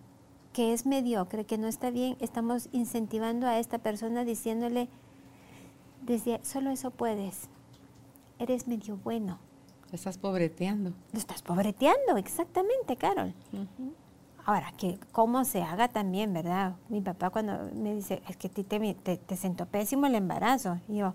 que es mediocre, que no está bien, estamos incentivando a esta persona diciéndole, desde solo eso puedes, eres medio bueno. estás pobreteando. Lo estás pobreteando, exactamente, Carol. Ahora, que cómo se haga también, ¿verdad? Mi papá cuando me dice, es que ti te, te, sentó pésimo el embarazo. Y yo,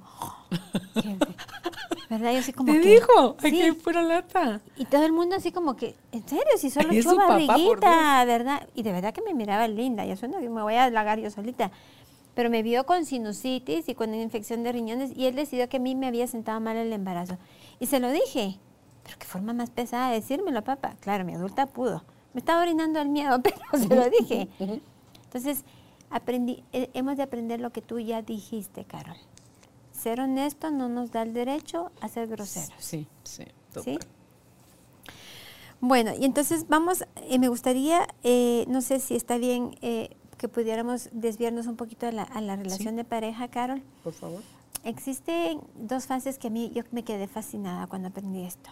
¿verdad? Yo así como ¿Te dijo? Aquí pura lata. Y todo el mundo así como que, ¿en serio? Si solo echó barriguita, ¿verdad? Y de verdad que me miraba linda. Yo suena que me voy a lagar yo solita. Pero me vio con sinusitis y con una infección de riñones y él decidió que a mí me había sentado mal el embarazo. Y se lo dije. Pero qué forma más pesada de decírmelo, papá. Claro, mi adulta pudo. Me estaba orinando el miedo, pero se lo dije. Entonces, aprendí, eh, hemos de aprender lo que tú ya dijiste, Carol. Ser honesto no nos da el derecho a ser groseros. Sí, sí, ¿Sí? Bueno, y entonces vamos, eh, me gustaría, eh, no sé si está bien que pudiéramos desviarnos un poquito a la, relación de pareja, Carol. Por favor. Existen dos fases que a mí yo me quedé fascinada cuando aprendí esto.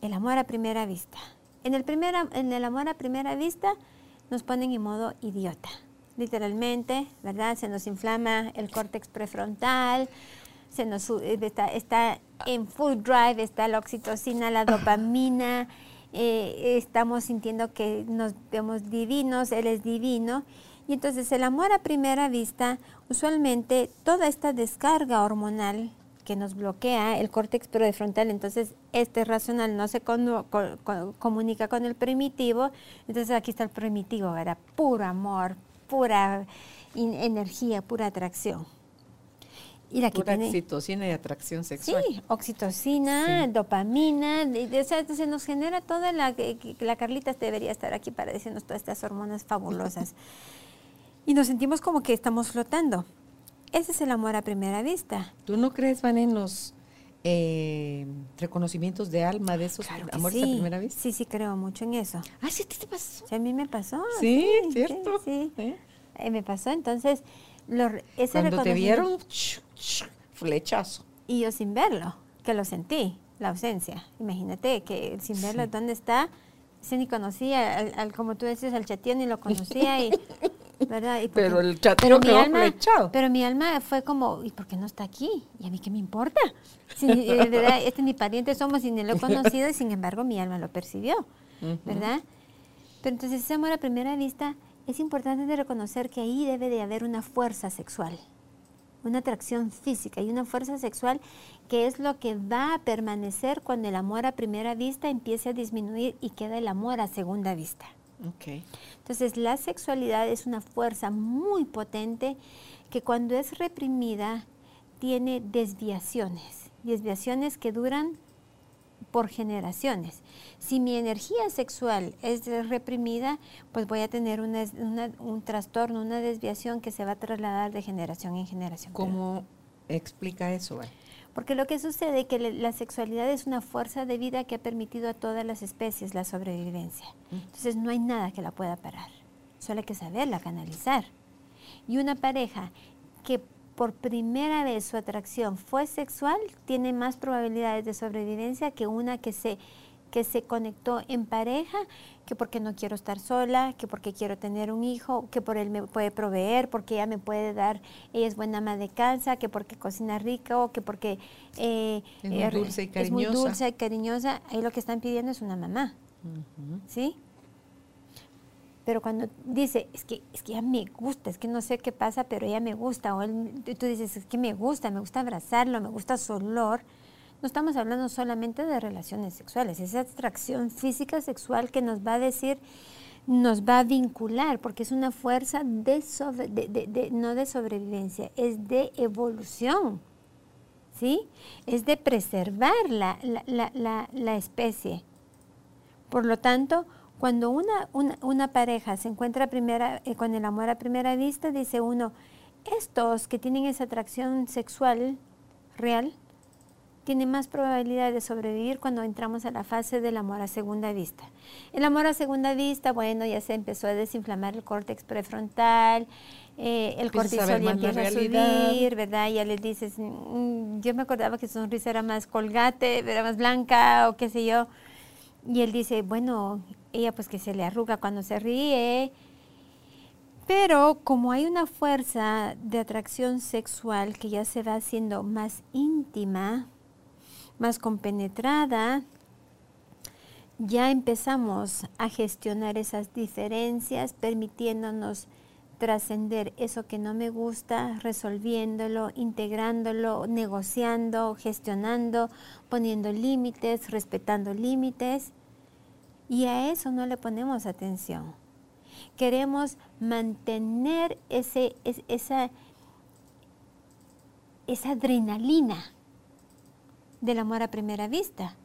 El amor a primera vista. En el, en el amor a primera vista nos ponen en modo idiota, literalmente, ¿verdad? Se nos inflama el córtex prefrontal, se nos, eh, está, en full drive, está la oxitocina, la dopamina, eh, estamos sintiendo que nos vemos divinos, Él es divino. Y entonces el amor a primera vista, usualmente toda esta descarga hormonal que nos bloquea el córtex prefrontal, entonces este racional no se comunica con el primitivo, entonces aquí está el primitivo, era puro amor, pura energía, pura atracción. Y la Pura oxitocina y atracción sexual. Sí, oxitocina, dopamina, o sea, se nos genera toda la... La Carlita debería estar aquí para decirnos todas estas hormonas fabulosas. y nos sentimos como que estamos flotando. Ese es el amor a primera vista. ¿Tú no crees, Van, en los eh, reconocimientos de alma de esos amores a primera vista? Sí, sí, creo mucho en eso. Ah, sí, te pasó. Sí, a mí me pasó. Sí, cierto. Sí, eh, me pasó, entonces... Lo, ese Cuando te vieron, flechazo. Y yo sin verlo, que lo sentí, la ausencia. Imagínate que sin verlo dónde está, se ni conocía, al, como tú decías, al chatío ni lo conocía y... ¿verdad? pero el chatío quedó alma, flechado. Pero mi alma fue como, ¿y por qué no está aquí? ¿Y a mí qué me importa? Si, eh, ¿verdad? Este ni pariente somos y ni lo he conocido y sin embargo mi alma lo percibió, ¿verdad? Pero entonces ese amor a primera vista es importante de reconocer que ahí debe de haber una fuerza sexual, una atracción física y una fuerza sexual que es lo que va a permanecer cuando el amor a primera vista empiece a disminuir y queda el amor a segunda vista. Okay. Entonces la sexualidad es una fuerza muy potente que cuando es reprimida tiene desviaciones, desviaciones que duran por generaciones. Si mi energía sexual es reprimida, pues voy a tener un trastorno, una desviación que se va a trasladar de generación en generación. ¿Cómo explica eso? Porque lo que sucede es que la sexualidad es una fuerza de vida que ha permitido a todas las especies la sobrevivencia. Mm. Entonces no hay nada que la pueda parar. Solo hay que saberla canalizar. Y una pareja que por primera vez su atracción fue sexual, tiene más probabilidades de sobrevivencia que una que se, que se conectó en pareja, que porque no quiero estar sola, que porque quiero tener un hijo, que por él me puede proveer, porque ella me puede dar, ella es buena ama de casa, que porque cocina rico, que porque eh, es, muy dulce y cariñosa. es muy dulce y cariñosa. Ahí lo que están pidiendo es una mamá. ¿Sí? pero cuando dice, es que, es que ella me gusta, es que no sé qué pasa, pero ella me gusta, o tú dices, es que me gusta, me gusta abrazarlo, me gusta su olor, no estamos hablando solamente de relaciones sexuales, es atracción física sexual que nos va a decir, nos va a vincular, porque es una fuerza de, no de sobrevivencia, es de evolución, ¿sí? Es de preservar la, la, la, la especie. Por lo tanto, cuando una, una, pareja se encuentra primera, eh, con el amor a primera vista, dice uno, estos que tienen esa atracción sexual real, tienen más probabilidad de sobrevivir cuando entramos a la fase del amor a segunda vista. El amor a segunda vista, bueno, ya se empezó a desinflamar el córtex prefrontal, eh, el cortisol ya empieza a subir, ¿verdad? Ya les dices, mm, yo me acordaba que su sonrisa era más colgate, era más blanca o qué sé yo. Y él dice, bueno, ella pues que se le arruga cuando se ríe. Pero como hay una fuerza de atracción sexual que ya se va haciendo más íntima, más compenetrada, ya empezamos a gestionar esas diferencias, permitiéndonos trascender eso que no me gusta, resolviéndolo, integrándolo, negociando, gestionando, poniendo límites, respetando límites. Y a eso no le ponemos atención. Queremos mantener ese, esa, esa adrenalina del amor a primera vista.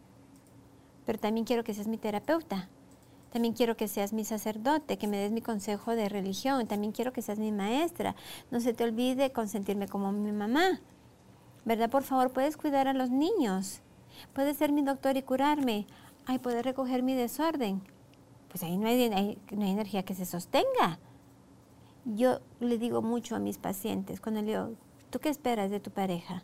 Pero también quiero que seas mi terapeuta. También quiero que seas mi sacerdote, que me des mi consejo de religión. También quiero que seas mi maestra. No se te olvide consentirme como mi mamá. ¿Verdad? Por favor, puedes cuidar a los niños. Puedes ser mi doctor y curarme ay, poder recoger mi desorden. Pues ahí no hay, no hay energía que se sostenga. Yo le digo mucho a mis pacientes, cuando le digo, ¿tú qué esperas de tu pareja?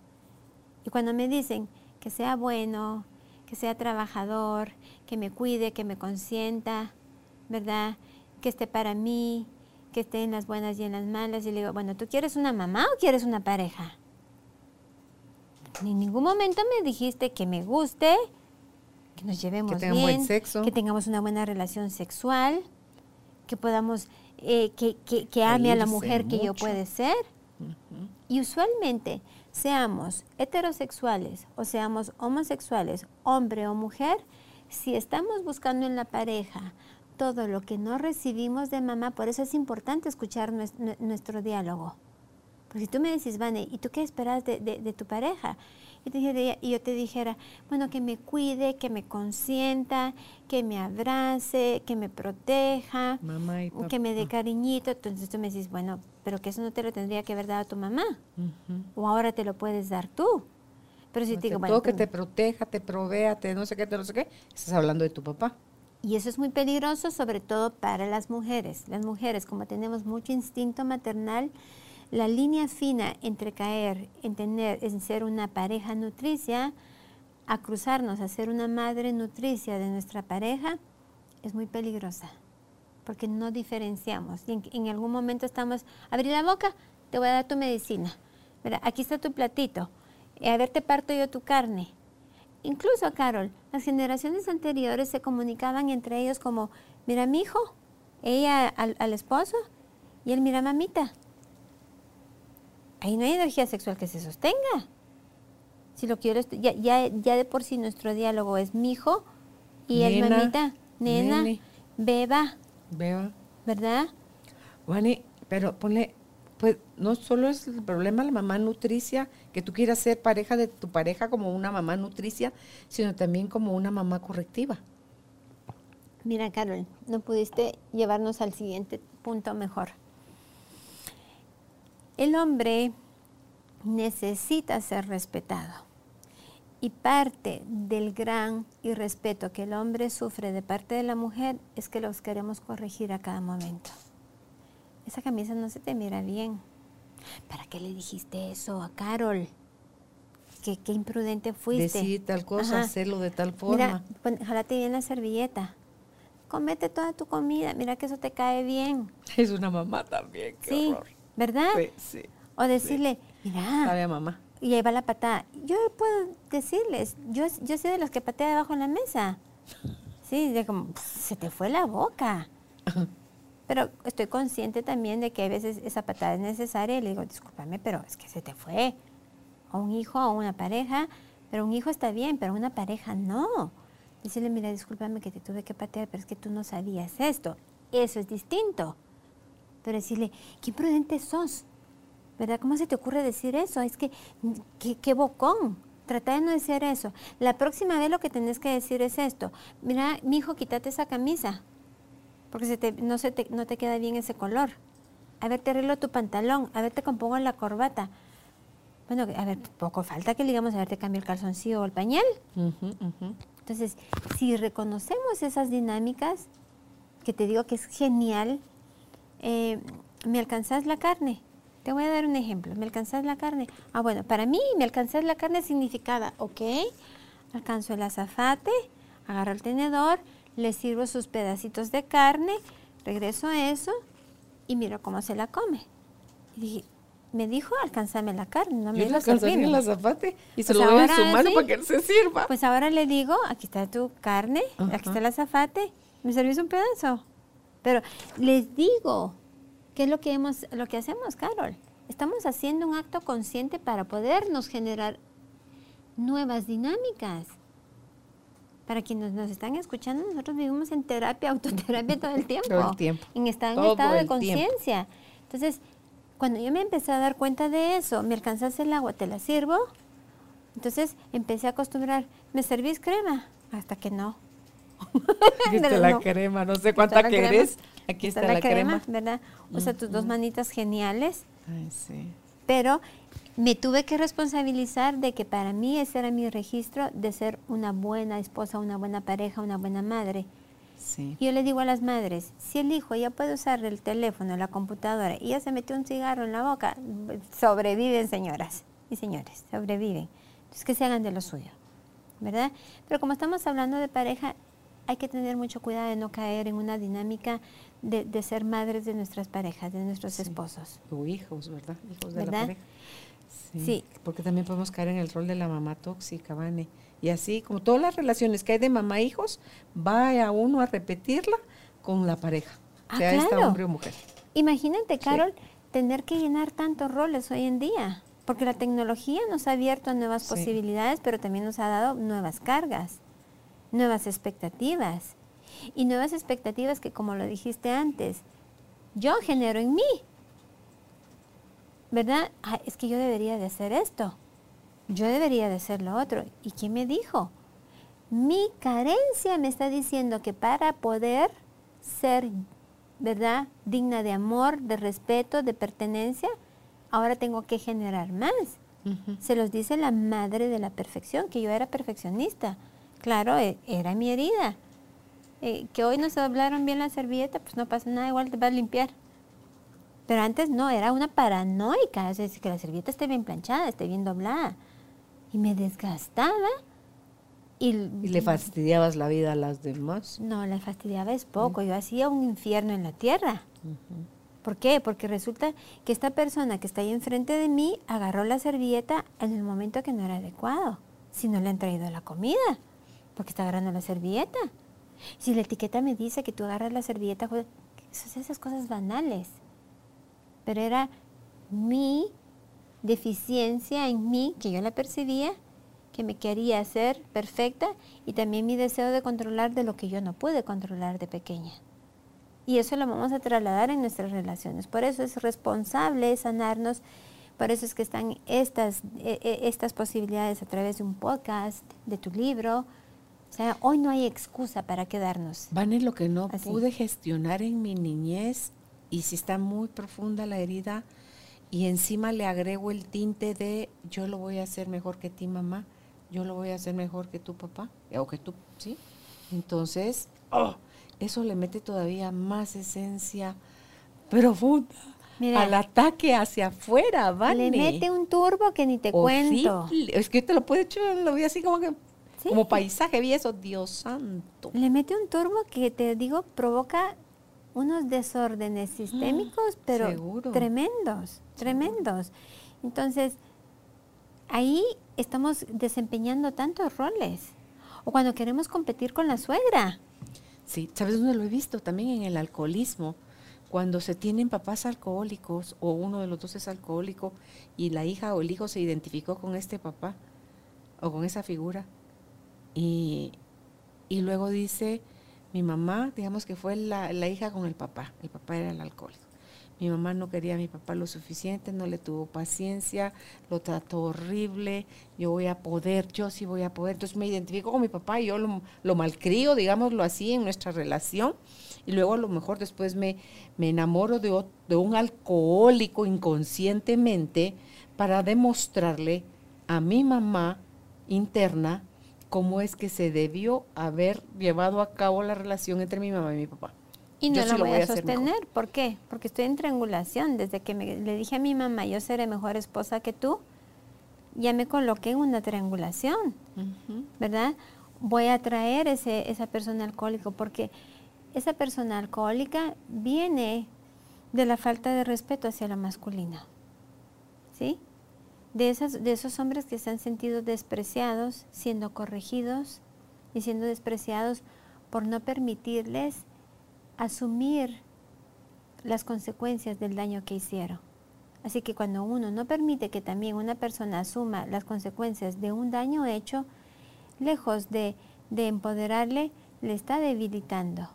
Y cuando me dicen que sea bueno, que sea trabajador, que me cuide, que me consienta, ¿verdad? Que esté para mí, que esté en las buenas y en las malas. Y le digo, bueno, ¿tú quieres una mamá o quieres una pareja? En ningún momento me dijiste que me guste, que nos llevemos Que bien, buen sexo. que tengamos una buena relación sexual, que podamos, eh, que, que- que ame a la mujer que yo puede ser. Y usualmente, seamos heterosexuales o seamos homosexuales, hombre o mujer, si estamos buscando en la pareja todo lo que no recibimos de mamá, por eso es importante escuchar nues- nue- nuestro diálogo. Porque si tú me decís, Vane, ¿y tú qué esperas de- de tu pareja? Y, te y yo te dijera, bueno, que me cuide, que me consienta, que me abrace, que me proteja, Mamá y que me dé cariñito. Entonces tú me decís, bueno, pero que eso no te lo tendría que haber dado tu mamá. O ahora te lo puedes dar tú. Pero si No te digo, bueno, toque, tú- te proteja, te provea, te no sé qué, te no sé qué. Estás hablando de tu papá. Y eso es muy peligroso, sobre todo para las mujeres. Las mujeres, como tenemos mucho instinto maternal, la línea fina entre caer en tener, en ser una pareja nutricia, a cruzarnos a ser una madre nutricia de nuestra pareja, es muy peligrosa. Porque no diferenciamos. En, en algún momento estamos, abrí la boca, te voy a dar tu medicina. Mira, aquí está tu platito. A ver, te parto yo tu carne. Incluso, Carol, las generaciones anteriores se comunicaban entre ellos como, mira mi hijo, ella al, al esposo y él mira mamita. Ahí no hay energía sexual que se sostenga. Si lo quiero, ya, ya, ya de por sí nuestro diálogo es mi hijo y Nena, mamita, nena, nene. beba, Vea. ¿verdad? Juani, pero ponle, pues no solo es el problema la mamá nutricia, que tú quieras ser pareja de tu pareja como una mamá nutricia, sino también como una mamá correctiva. Mira, Carol, no pudiste llevarnos al siguiente punto mejor. El hombre necesita ser respetado. Y parte del gran irrespeto que el hombre sufre de parte de la mujer es que los queremos corregir a cada momento. Esa camisa no se te mira bien. ¿Para qué le dijiste eso a Carol? Qué, qué imprudente fuiste. Decir tal cosa, Ajá. hacerlo de tal forma. Mira, jálate bien la servilleta. Comete toda tu comida. Mira que eso te cae bien. Es una mamá también, qué sí, horror. ¿Verdad? Sí, sí. O decirle, mira, Sabe a mamá. y ahí va la patada. Yo puedo decirles, yo, yo soy de las que patea debajo de la mesa. Sí, de como, "Pff, se te fue la boca. Pero estoy consciente también de que a veces esa patada es necesaria y le digo, discúlpame, pero es que se te fue. O un hijo o una pareja, pero un hijo está bien, pero una pareja no. Decirle, mira, discúlpame que te tuve que patear, pero es que tú no sabías esto. Eso es distinto. Pero decirle, qué imprudente sos. ¿Verdad? ¿Cómo se te ocurre decir eso? Es que, qué, qué bocón. Trata de no decir eso. La próxima vez lo que tenés que decir es esto. Mira, mi hijo, quítate esa camisa. Porque se te- no, se te, no te queda bien ese color. A ver, te arreglo tu pantalón. A ver, te compongo la corbata. Bueno, a ver, poco falta que le digamos, a ver, te cambio el calzoncillo o el pañal. Entonces, si reconocemos esas dinámicas, que te digo que es genial, eh, ¿me alcanzás la carne? Te voy a dar un ejemplo. ¿Me alcanzás la carne? Ah, bueno, para mí, ¿me alcanzás la carne significada? Ok, alcanzo el azafate, agarro el tenedor, le sirvo sus pedacitos de carne, regreso a eso y miro cómo se la come. Y dije, me dijo, alcanzame la carne, no me dijo servirme. el azafate y se Pues lo doy a su mano sí. para que él se sirva. Pues ahora le digo, aquí está tu carne, Ajá. aquí está el azafate, ¿me servís un pedazo? Pero les digo, ¿qué es lo que, hemos, lo que hacemos, Carol? Estamos haciendo un acto consciente para podernos generar nuevas dinámicas. Para quienes nos están escuchando, nosotros vivimos en terapia, autoterapia todo el tiempo. Todo el tiempo. En estar en estado de conciencia. Entonces, cuando yo me empecé a dar cuenta de eso, me alcanzas el agua, te la sirvo. Entonces empecé a acostumbrar, ¿me servís crema? Hasta que no. Aquí está la no. crema, no sé cuánta crema, querés. Aquí está, la, crema. ¿verdad? O sea, tus dos manitas geniales. Ay, sí. Pero me tuve que responsabilizar de que para mí ese era mi registro de ser una buena esposa, una buena pareja, una buena madre. Sí. Y yo le digo a las madres, si el hijo ya puede usar el teléfono, la computadora y ya se metió un cigarro en la boca, sobreviven señoras y señores, sobreviven. Entonces que se hagan de lo suyo, ¿verdad? Pero como estamos hablando de pareja, hay que tener mucho cuidado de no caer en una dinámica de, de ser madres de nuestras parejas, de nuestros Sí. esposos. O hijos, ¿verdad? Hijos de la ¿Verdad? pareja. Sí. Porque también podemos caer en el rol de la mamá tóxica, Vane. Y así, como todas las relaciones que hay de mamá e hijos, va a uno a repetirla con la pareja. Ah, sea esta claro. hombre o mujer. Imagínate, Carol, tener que llenar tantos roles hoy en día, porque la tecnología nos ha abierto a nuevas Sí. posibilidades, pero también nos ha dado nuevas cargas, nuevas expectativas. Y nuevas expectativas que, como lo dijiste antes, yo genero en mí. ¿Verdad? Ah, es que yo debería de hacer esto. Yo debería de hacer lo otro. ¿Y quién me dijo? Mi carencia me está diciendo que para poder ser, ¿verdad? Digna de amor, de respeto, de pertenencia, ahora tengo que generar más. Se los dice la madre de la perfección, que yo era perfeccionista. Claro, e- era mi herida. Eh, que hoy no se doblaron bien la servilleta, pues no pasa nada, igual te vas a limpiar. Pero antes no, era una paranoica, es decir, que la servilleta esté bien planchada, esté bien doblada. Y me desgastaba. Y, Y le fastidiabas la vida a las demás. no, la fastidiaba es poco, yo hacía un infierno en la tierra. ¿Por qué? Porque resulta que esta persona que está ahí enfrente de mí agarró la servilleta en el momento que no era adecuado. Si no le han traído la comida, porque está agarrando la servilleta. Si la etiqueta me dice que tú agarras la servilleta, pues, esas esas cosas banales. Pero era mi deficiencia en mí, que yo la percibía, que me quería hacer perfecta, y también mi deseo de controlar de lo que yo no pude controlar de pequeña. Y eso lo vamos a trasladar en nuestras relaciones. Por eso es responsable sanarnos. Por eso es que están estas, eh, eh, estas posibilidades a través de un podcast, de tu libro. O sea, hoy no hay excusa para quedarnos. Vane, lo que no Así. pude gestionar en mi niñez, y si está muy profunda la herida, y encima le agrego el tinte de yo lo voy a hacer mejor que ti, mamá, yo lo voy a hacer mejor que tu papá, o que tú, ¿sí? Entonces, oh, eso le mete todavía más esencia profunda Mira. al ataque hacia afuera, Vane. Le mete un turbo que ni te cuento. Es que te lo puedo echar, lo vi así como que, Sí. como paisaje, vi eso, Dios santo. Le mete un turbo que te digo provoca unos desórdenes sistémicos, pero seguro. tremendos, tremendos. Entonces, ahí estamos desempeñando tantos roles. O cuando queremos competir con la suegra. Sí, ¿sabes dónde lo he visto? También en el alcoholismo. Cuando se tienen papás alcohólicos o uno de los dos es alcohólico y la hija o el hijo se identificó con este papá o con esa figura y, y luego dice, mi mamá, digamos que fue la, la hija con el papá, el papá era el alcohólico. Mi mamá no quería a mi papá lo suficiente, no le tuvo paciencia, lo trató horrible, yo voy a poder, yo sí voy a poder. Entonces me identifico con mi papá y yo lo, lo malcrio, digámoslo así, en nuestra relación. Y luego a lo mejor después me, me enamoro de, de un alcohólico inconscientemente para demostrarle a mi mamá interna cómo es que se debió haber llevado a cabo la relación entre mi mamá y mi papá. Y no Yo lo sí voy, a hacer mejor. sostener. ¿Por qué? Porque estoy en triangulación. Desde que me- le dije a mi mamá, yo seré mejor esposa que tú, ya me coloqué en una triangulación. ¿verdad? Voy a traer ese, esa persona alcohólica porque esa persona alcohólica viene de la falta de respeto hacia la masculina. ¿Sí? De, esas, de esos hombres que se han sentido despreciados, siendo corregidos y siendo despreciados por no permitirles asumir las consecuencias del daño que hicieron. Así que cuando uno no permite que también una persona asuma las consecuencias de un daño hecho, lejos de, de empoderarle, le está debilitando,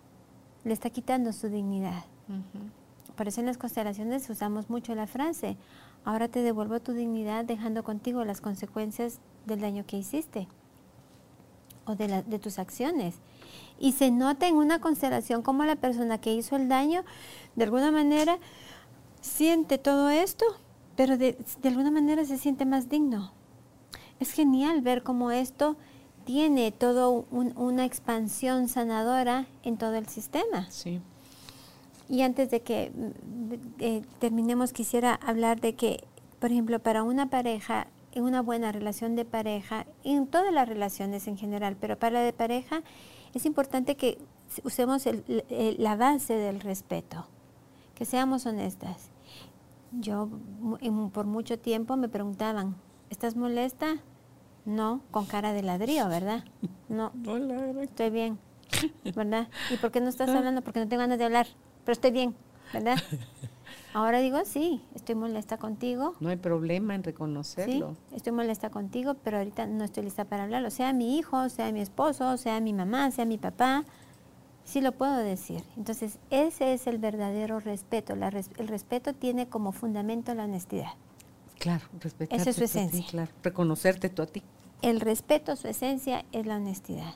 le está quitando su dignidad. Ujú. Por eso en las constelaciones usamos mucho la frase, ahora te devuelvo tu dignidad dejando contigo las consecuencias del daño que hiciste o de, la- de tus acciones. Y se nota en una constelación como la persona que hizo el daño, de alguna manera, siente todo esto, pero de, alguna manera se siente más digno. Es genial ver cómo esto tiene todo una expansión sanadora en todo el sistema. Sí. Y antes de que eh, terminemos, quisiera hablar de que, por ejemplo, para una pareja, en una buena relación de pareja, en todas las relaciones en general, pero para la de pareja, es importante que usemos la base del respeto, que seamos honestas. Yo por mucho tiempo me preguntaban, ¿estás molesta? No, con cara de ladrillo, ¿verdad? No, estoy bien, ¿verdad? ¿Y por qué no estás ah. hablando? Porque no tengo ganas de hablar, pero estoy bien, ¿verdad? Ahora digo, sí, estoy molesta contigo. No hay problema en reconocerlo. Sí, estoy molesta contigo, pero ahorita no estoy lista para hablarlo. Sea mi hijo, sea mi esposo, sea mi mamá, sea mi papá, sí lo puedo decir. Entonces, ese es el verdadero respeto. el respeto tiene como fundamento la honestidad. Claro, respetarte Esa es su esencia. claro, reconocerte tú a ti. El respeto, su esencia, es la honestidad.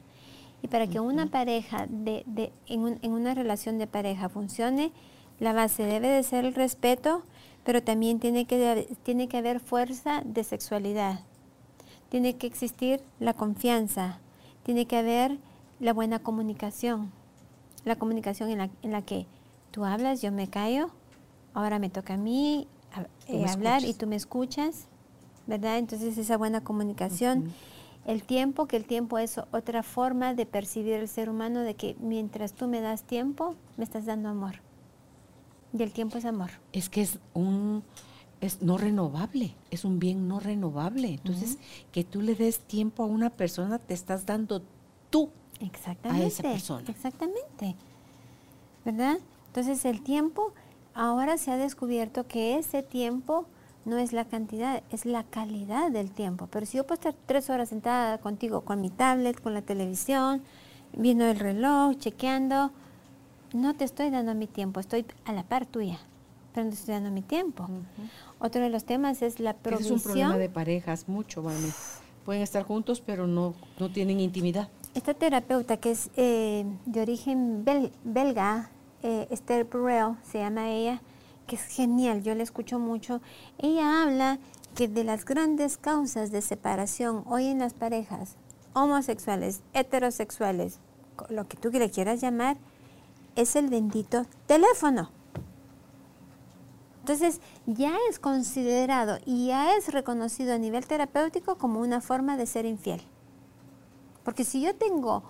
Y para que una pareja, de, de, en, en, una relación de pareja funcione, la base debe de ser el respeto, pero también tiene que, tiene que haber fuerza de sexualidad. Tiene que existir la confianza. Tiene que haber la buena comunicación. La comunicación en la, en la que tú hablas, yo me callo, ahora me toca a mí eh, hablar y tú me escuchas, ¿verdad? Entonces esa buena comunicación. El tiempo, que el tiempo es otra forma de percibir el ser humano, de que mientras tú me das tiempo, me estás dando amor. Y el tiempo es amor. Es que es un es no renovable, es un bien no renovable. Entonces, que tú le des tiempo a una persona, te estás dando tú Exactamente, a esa persona. Exactamente. ¿Verdad? Entonces, el tiempo ahora se ha descubierto que ese tiempo no es la cantidad, es la calidad del tiempo. Pero si yo puedo estar tres horas sentada contigo con mi tablet, con la televisión, viendo el reloj, chequeando, no te estoy dando mi tiempo, estoy a la par tuya, pero no te estoy dando mi tiempo. Otro de los temas es la provisión. es un problema de parejas, mucho, Vale. Pueden estar juntos, pero no, no tienen intimidad. Esta terapeuta que es eh, de origen belga, eh, Esther Burrell, se llama ella, que es genial, yo la escucho mucho. Ella habla que de las grandes causas de separación hoy en las parejas, homosexuales, heterosexuales, lo que tú le quieras llamar, es el bendito teléfono. Entonces ya es considerado y ya es reconocido a nivel terapéutico como una forma de ser infiel. Porque si yo tengo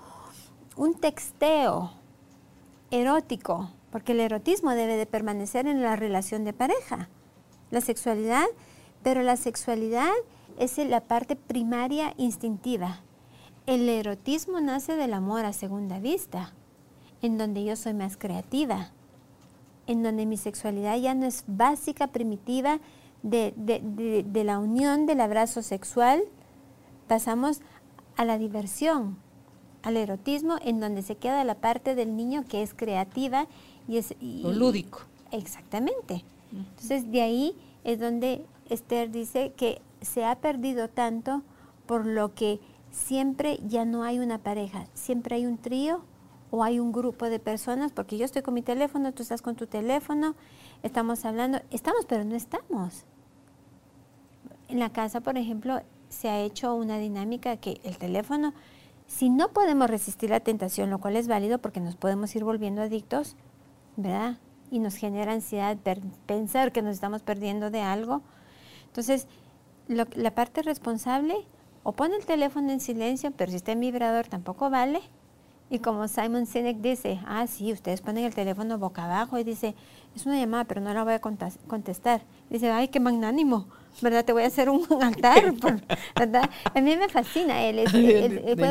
un texteo erótico, porque el erotismo debe de permanecer en la relación de pareja, la sexualidad, pero la sexualidad es la parte primaria instintiva. El erotismo nace del amor a segunda vista, en donde yo soy más creativa, en donde mi sexualidad ya no es básica, primitiva, de, la unión del abrazo sexual, pasamos a la diversión, al erotismo, en donde se queda la parte del niño que es creativa y es... Lo lúdico. Exactamente. Entonces, de ahí es donde Esther dice que se ha perdido tanto por lo que siempre ya no hay una pareja, siempre hay un trío o hay un grupo de personas, porque yo estoy con mi teléfono, tú estás con tu teléfono, estamos hablando, estamos, pero no estamos. En la casa, por ejemplo, se ha hecho una dinámica que el teléfono si no podemos resistir la tentación, lo cual es válido porque nos podemos ir volviendo adictos, ¿verdad? Y nos genera ansiedad pensar que nos estamos perdiendo de algo. Entonces, la parte responsable, o pone el teléfono en silencio, pero si está en vibrador tampoco vale. Y como Simon Sinek dice, ah, sí, ustedes ponen el teléfono boca abajo y dice, es una llamada, pero no la voy a contestar. Dice, ay, qué magnánimo. ¿verdad? Te voy a hacer un altar, ¿verdad? A mí me fascina él.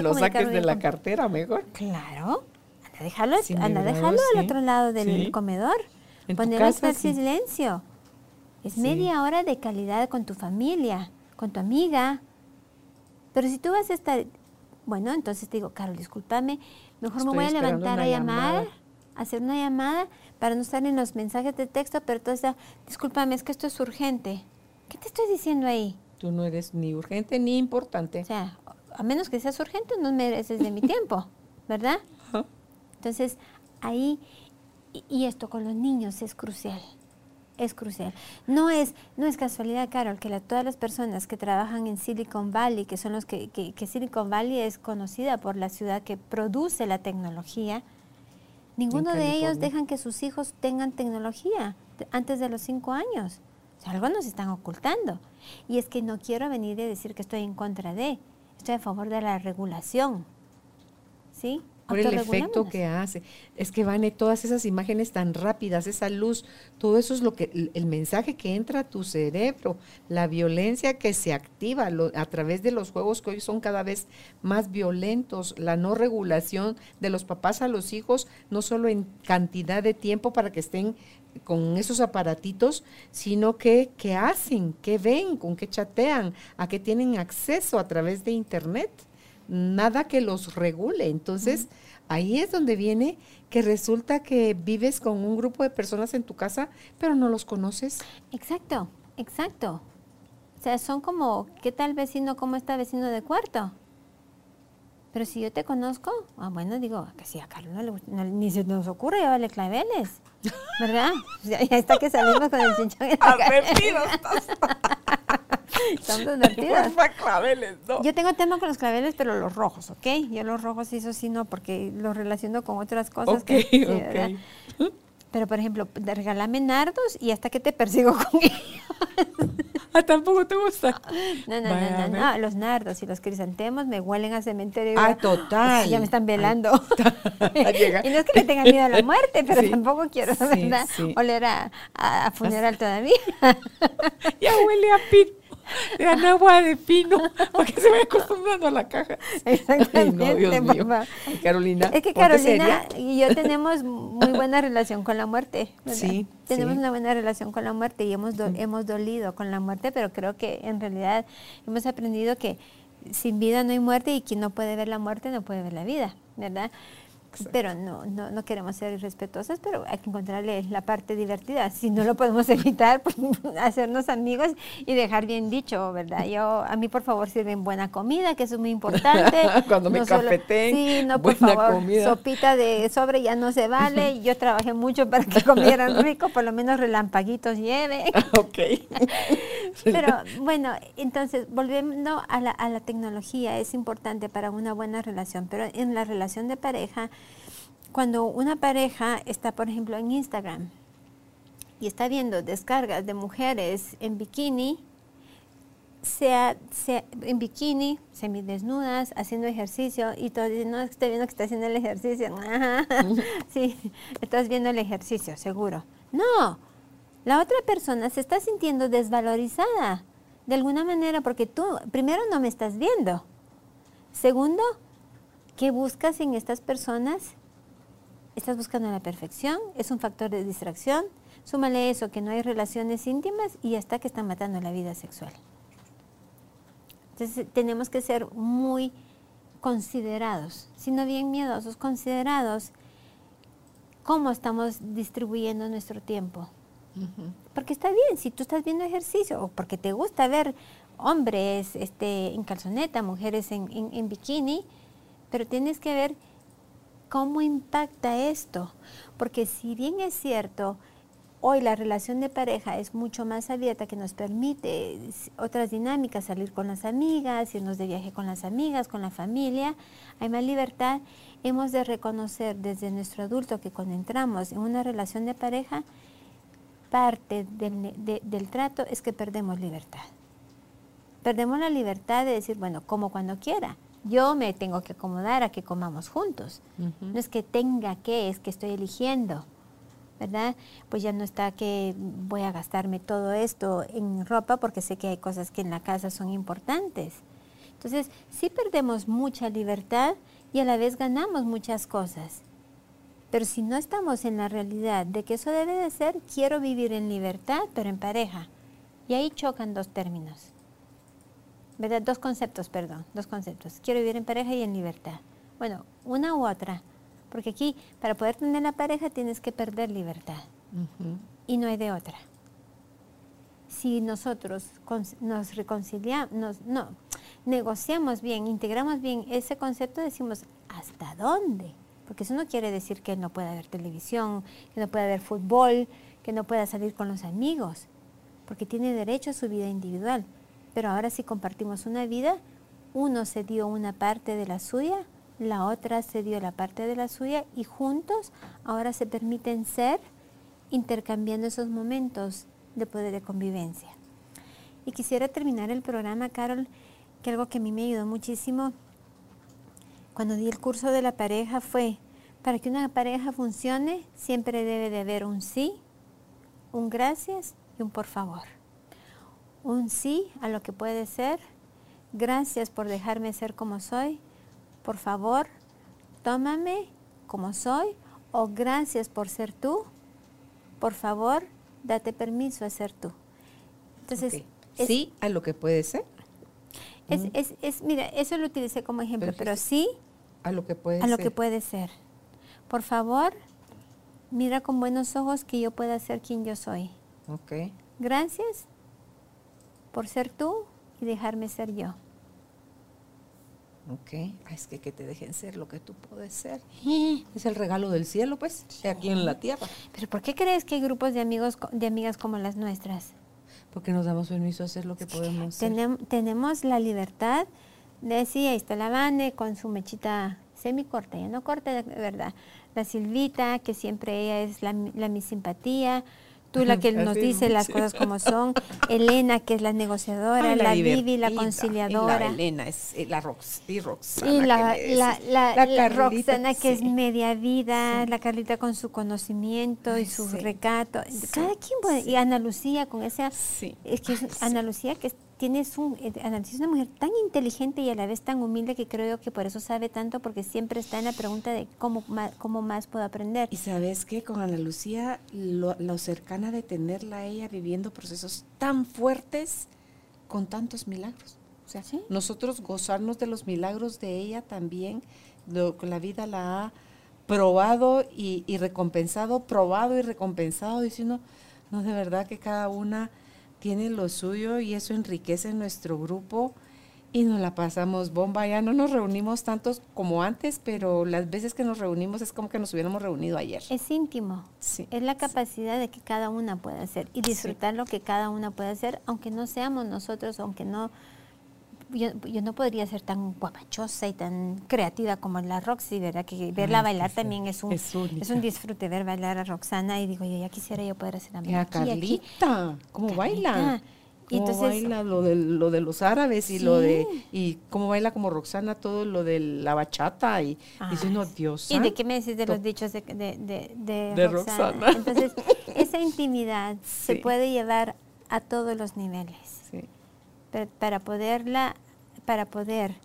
lo saques de la cartera mejor. Claro. Anda, déjalo, anda, déjalo al otro lado del comedor. Ponerlo en silencio. Es media hora de calidad con tu familia, con tu amiga. Pero si tú vas a estar, bueno, entonces te digo, Carol, discúlpame, mejor me voy a levantar a llamar, a hacer una llamada para no estar en los mensajes de texto, pero entonces, discúlpame, es que esto es urgente. ¿Qué te estoy diciendo ahí? Tú no eres ni urgente ni importante. O sea, a menos que seas urgente, no mereces de mi tiempo, ¿verdad? Entonces, ahí, y esto con los niños es crucial. es crucial. No es, no es casualidad, Carol, que todas las personas que trabajan en Silicon Valley, que son los que, que, Silicon Valley es conocida por la ciudad que produce la tecnología, ninguno de ellos dejan que sus hijos tengan tecnología antes de los cinco años. O sea, algo nos están ocultando. Y es que no quiero venir y decir que estoy en contra de, estoy a favor de la regulación. ¿Sí? Por el efecto que hace. Es que van todas esas imágenes tan rápidas, esa luz, todo eso es lo que el, mensaje que entra a tu cerebro, la violencia que se activa a través de los juegos que hoy son cada vez más violentos, la no regulación de los papás a los hijos, no solo en cantidad de tiempo para que estén con esos aparatitos, sino que qué hacen, qué ven, con qué chatean, a qué tienen acceso a través de internet nada que los regule. Entonces, ahí es donde viene que resulta que vives con un grupo de personas en tu casa, pero no los conoces. Exacto, exacto. O sea, son como, ¿qué tal vecino? ¿Cómo está vecino de cuarto? Pero si yo te conozco, ah, bueno, digo, que si a Carlos no le, ni se nos ocurre llevarle claveles, ¿verdad? ya, está que salimos con el chinchón. Estamos divertidos. claveles, no. Yo tengo tema con los claveles, pero los rojos, ¿ok? Yo los rojos, eso sí, no, porque los relaciono con otras cosas. que, sí, Pero, por ejemplo, regálame nardos y hasta que te persigo con ellos. ah, tampoco te gusta. No, no, no, no, Los nardos y los crisantemos me huelen a cementerio. Ah, total. ya me están velando. y no es que le tenga miedo a la muerte, pero tampoco quiero, ¿verdad? Oler a, a, funeral todavía. ya huele a pit de agua de pino, porque se vaya acostumbrando a la caja. Exactamente, Dios mío. Carolina. Es que Carolina y yo tenemos muy buena relación con la muerte. Sí. Tenemos una buena relación con la muerte y hemos, hemos dolido con la muerte, pero creo que en realidad hemos aprendido que sin vida no hay muerte y quien no puede ver la muerte no puede ver la vida, ¿verdad? Pero no, no, no, queremos ser irrespetuosas, pero hay que encontrarle la parte divertida. Si no lo podemos evitar, pues, hacernos amigos y dejar bien dicho, ¿verdad? Yo, a mí por favor sirven buena comida, que eso es muy importante. Cuando me cafeteen, Sí, no, por favor, sopita de sobre ya no se vale. Yo trabajé mucho para que comieran rico, por lo menos relampaguitos lleve. ok. pero bueno, entonces, volviendo a la, a la tecnología, es importante para una buena relación, pero en la relación de pareja, cuando una pareja está, por ejemplo, en Instagram y está viendo descargas de mujeres en bikini, sea, sea en bikini, semidesnudas, haciendo ejercicio y todo no estoy viendo que está haciendo el ejercicio. sí, estás viendo el ejercicio, seguro. No, la otra persona se está sintiendo desvalorizada de alguna manera porque tú, primero, no me estás viendo. Segundo, ¿qué buscas en estas personas? estás buscando la perfección, es un factor de distracción, súmale eso, que no hay relaciones íntimas y hasta que están matando la vida sexual. Entonces tenemos que ser muy considerados, sino bien miedosos, considerados cómo estamos distribuyendo nuestro tiempo. Porque está bien, si tú estás viendo ejercicio o porque te gusta ver hombres este, en calzoneta, mujeres en, en bikini, pero tienes que ver ¿Cómo impacta esto? Porque si bien es cierto, hoy la relación de pareja es mucho más abierta que nos permite otras dinámicas, salir con las amigas, irnos de viaje con las amigas, con la familia, hay más libertad, hemos de reconocer desde nuestro adulto que cuando entramos en una relación de pareja, parte del, del trato es que perdemos libertad. Perdemos la libertad de decir, bueno, como cuando quiera yo me tengo que acomodar a que comamos juntos. No es que tenga que, es que estoy eligiendo, ¿verdad? Pues ya no está que voy a gastarme todo esto en ropa porque sé que hay cosas que en la casa son importantes. Entonces, sí perdemos mucha libertad y a la vez ganamos muchas cosas. Pero si no estamos en la realidad de que eso debe de ser, quiero vivir en libertad, pero en pareja. Y ahí chocan dos términos. ¿Verdad? Dos conceptos, perdón, dos conceptos. Quiero vivir en pareja y en libertad. Bueno, una u otra, porque aquí para poder tener la pareja tienes que perder libertad y no hay de otra. Si nosotros nos reconciliamos, no, negociamos bien, integramos bien ese concepto, decimos, ¿hasta dónde? Porque eso no quiere decir que no pueda haber televisión, que no pueda haber fútbol, que no pueda salir con los amigos, porque tiene derecho a su vida individual. Pero ahora si compartimos una vida, uno se dio una parte de la suya, la otra se dio la parte de la suya y juntos ahora se permiten ser intercambiando esos momentos de poder de convivencia. Y quisiera terminar el programa, Carol, que algo que a mí me ayudó muchísimo cuando di el curso de la pareja fue, para que una pareja funcione, siempre debe de haber un sí, un gracias y un por favor. Un sí a lo que puede ser, gracias por dejarme ser como soy, por favor, tómame como soy, o gracias por ser tú, por favor, date permiso a ser tú. Entonces, sí a lo que puede ser. Es, es, es, mira, eso lo utilicé como ejemplo, pero, sí a lo que puede a ser. lo que puede ser. Por favor, mira con buenos ojos que yo pueda ser quien yo soy. Ok. Gracias por ser tú y dejarme ser yo. Ok, es que que te dejen ser lo que tú puedes ser. Es el regalo del cielo, pues, aquí en la tierra. Pero ¿por qué crees que hay grupos de amigos, de amigas como las nuestras? Porque nos damos permiso a hacer lo que podemos hacer. Tenemos la libertad de decir, ahí está la Vane con su mechita semicorta, ya no corta, de verdad. La Silvita, que siempre ella es la, la mi simpatía tú la que nos dice las cosas como son, Elena que es la negociadora, la, Vivi la conciliadora. la Elena es eh, la Rox, y Roxana. Y la, la, la, Roxana que es media vida, la Carlita con su conocimiento y su recato. Cada quien puede, y Ana Lucía con esa, es que es Ana Lucía que es tienes un, eh, es una mujer tan inteligente y a la vez tan humilde que creo que por eso sabe tanto, porque siempre está en la pregunta de cómo, cómo más puedo aprender. Y sabes que con Ana Lucía, lo, cercana de tenerla a ella viviendo procesos tan fuertes con tantos milagros. O sea, nosotros gozarnos de los milagros de ella también, lo, la vida la ha probado y, y recompensado, probado y recompensado, diciendo, no, de verdad que cada una tiene lo suyo y eso enriquece nuestro grupo y nos la pasamos bomba. Ya no nos reunimos tantos como antes, pero las veces que nos reunimos es como que nos hubiéramos reunido ayer. Es íntimo. Sí. Es la capacidad de que cada una pueda hacer y disfrutar lo que cada una puede hacer, aunque no seamos nosotros, aunque no yo, no podría ser tan guapachosa y tan creativa como la Roxy, ¿verdad? Que verla bailar también es un, es, un disfrute ver bailar a Roxana y digo, yo ya quisiera yo poder hacer a Carlita, ¿cómo baila? ¿Cómo entonces, baila lo de, lo de los árabes y lo de y cómo baila como Roxana todo lo de la bachata y diciendo Dios ¿Y de qué me decís de los dichos de, de, de, Roxana? Entonces, esa intimidad se puede llevar a todos los niveles para poderla, para poder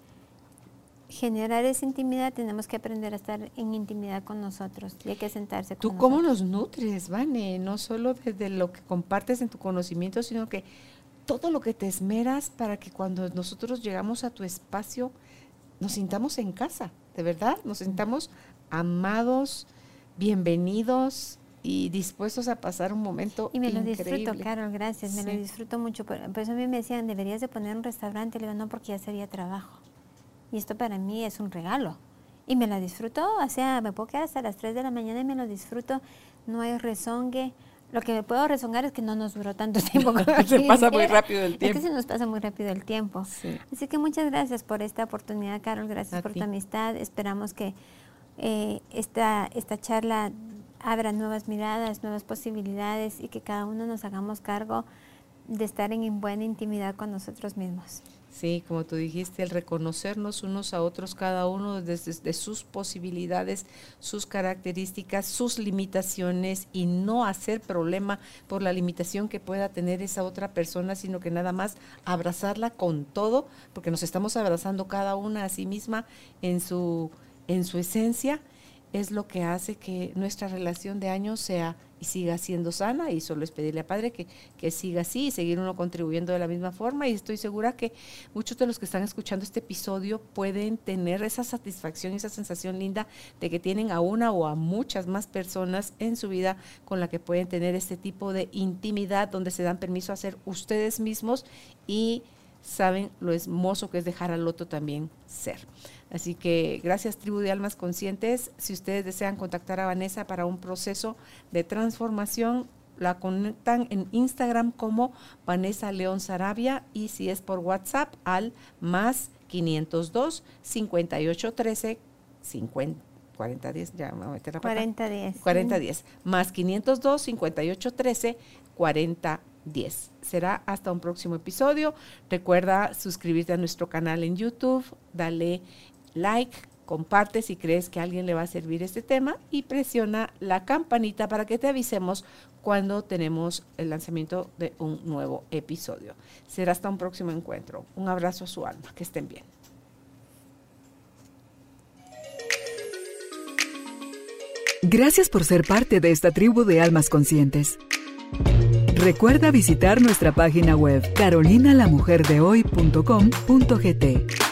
generar esa intimidad tenemos que aprender a estar en intimidad con nosotros y hay que sentarse con ¿Tú cómo nos nutres, Vane? No solo desde lo que compartes en tu conocimiento, sino que todo lo que te esmeras para que cuando nosotros llegamos a tu espacio nos sintamos en casa, de verdad, nos sintamos amados, bienvenidos, y dispuestos a pasar un momento Y me lo disfruto, Carol, gracias, me lo disfruto mucho. Por, eso a mí me decían, deberías de poner un restaurante. Le digo, no, porque ya sería trabajo. Y esto para mí es un regalo. Y me lo disfruto, o sea, me puedo quedar hasta las 3 de la mañana y me lo disfruto. No hay rezongue. Lo que me puedo rezongar es que no nos duró tanto tiempo. se pasa muy rápido el tiempo. Es que se nos pasa muy rápido el tiempo. Así que muchas gracias por esta oportunidad, Carol. Gracias por tu amistad. Esperamos que eh, esta, esta charla abra nuevas miradas, nuevas posibilidades y que cada uno nos hagamos cargo de estar en buena intimidad con nosotros mismos. Sí, como tú dijiste, el reconocernos unos a otros, cada uno desde, sus posibilidades, sus características, sus limitaciones y no hacer problema por la limitación que pueda tener esa otra persona, sino que nada más abrazarla con todo, porque nos estamos abrazando cada una a sí misma en su, en su esencia es lo que hace que nuestra relación de años sea y siga siendo sana y solo es pedirle a Padre que, que siga así y seguir uno contribuyendo de la misma forma y estoy segura que muchos de los que están escuchando este episodio pueden tener esa satisfacción y esa sensación linda de que tienen a una o a muchas más personas en su vida con la que pueden tener este tipo de intimidad donde se dan permiso a ser ustedes mismos y saben lo hermoso que es dejar al otro también ser. Así que gracias tribu de almas conscientes. Si ustedes desean contactar a Vanessa para un proceso de transformación, la conectan en Instagram como Vanessa León Sarabia y si es por WhatsApp al más 502 5813 50 4010, ya me voy a meter la 4010. 4010, más 502 5813 4010. Será hasta un próximo episodio. Recuerda suscribirte a nuestro canal en YouTube, dale like, comparte si crees que a alguien le va a servir este tema y presiona la campanita para que te avisemos cuando tenemos el lanzamiento de un nuevo episodio. Será hasta un próximo encuentro. Un abrazo a su alma. Que estén bien. Gracias por ser parte de esta tribu de almas conscientes. Recuerda visitar nuestra página web carolinalamujerdehoy.com.gt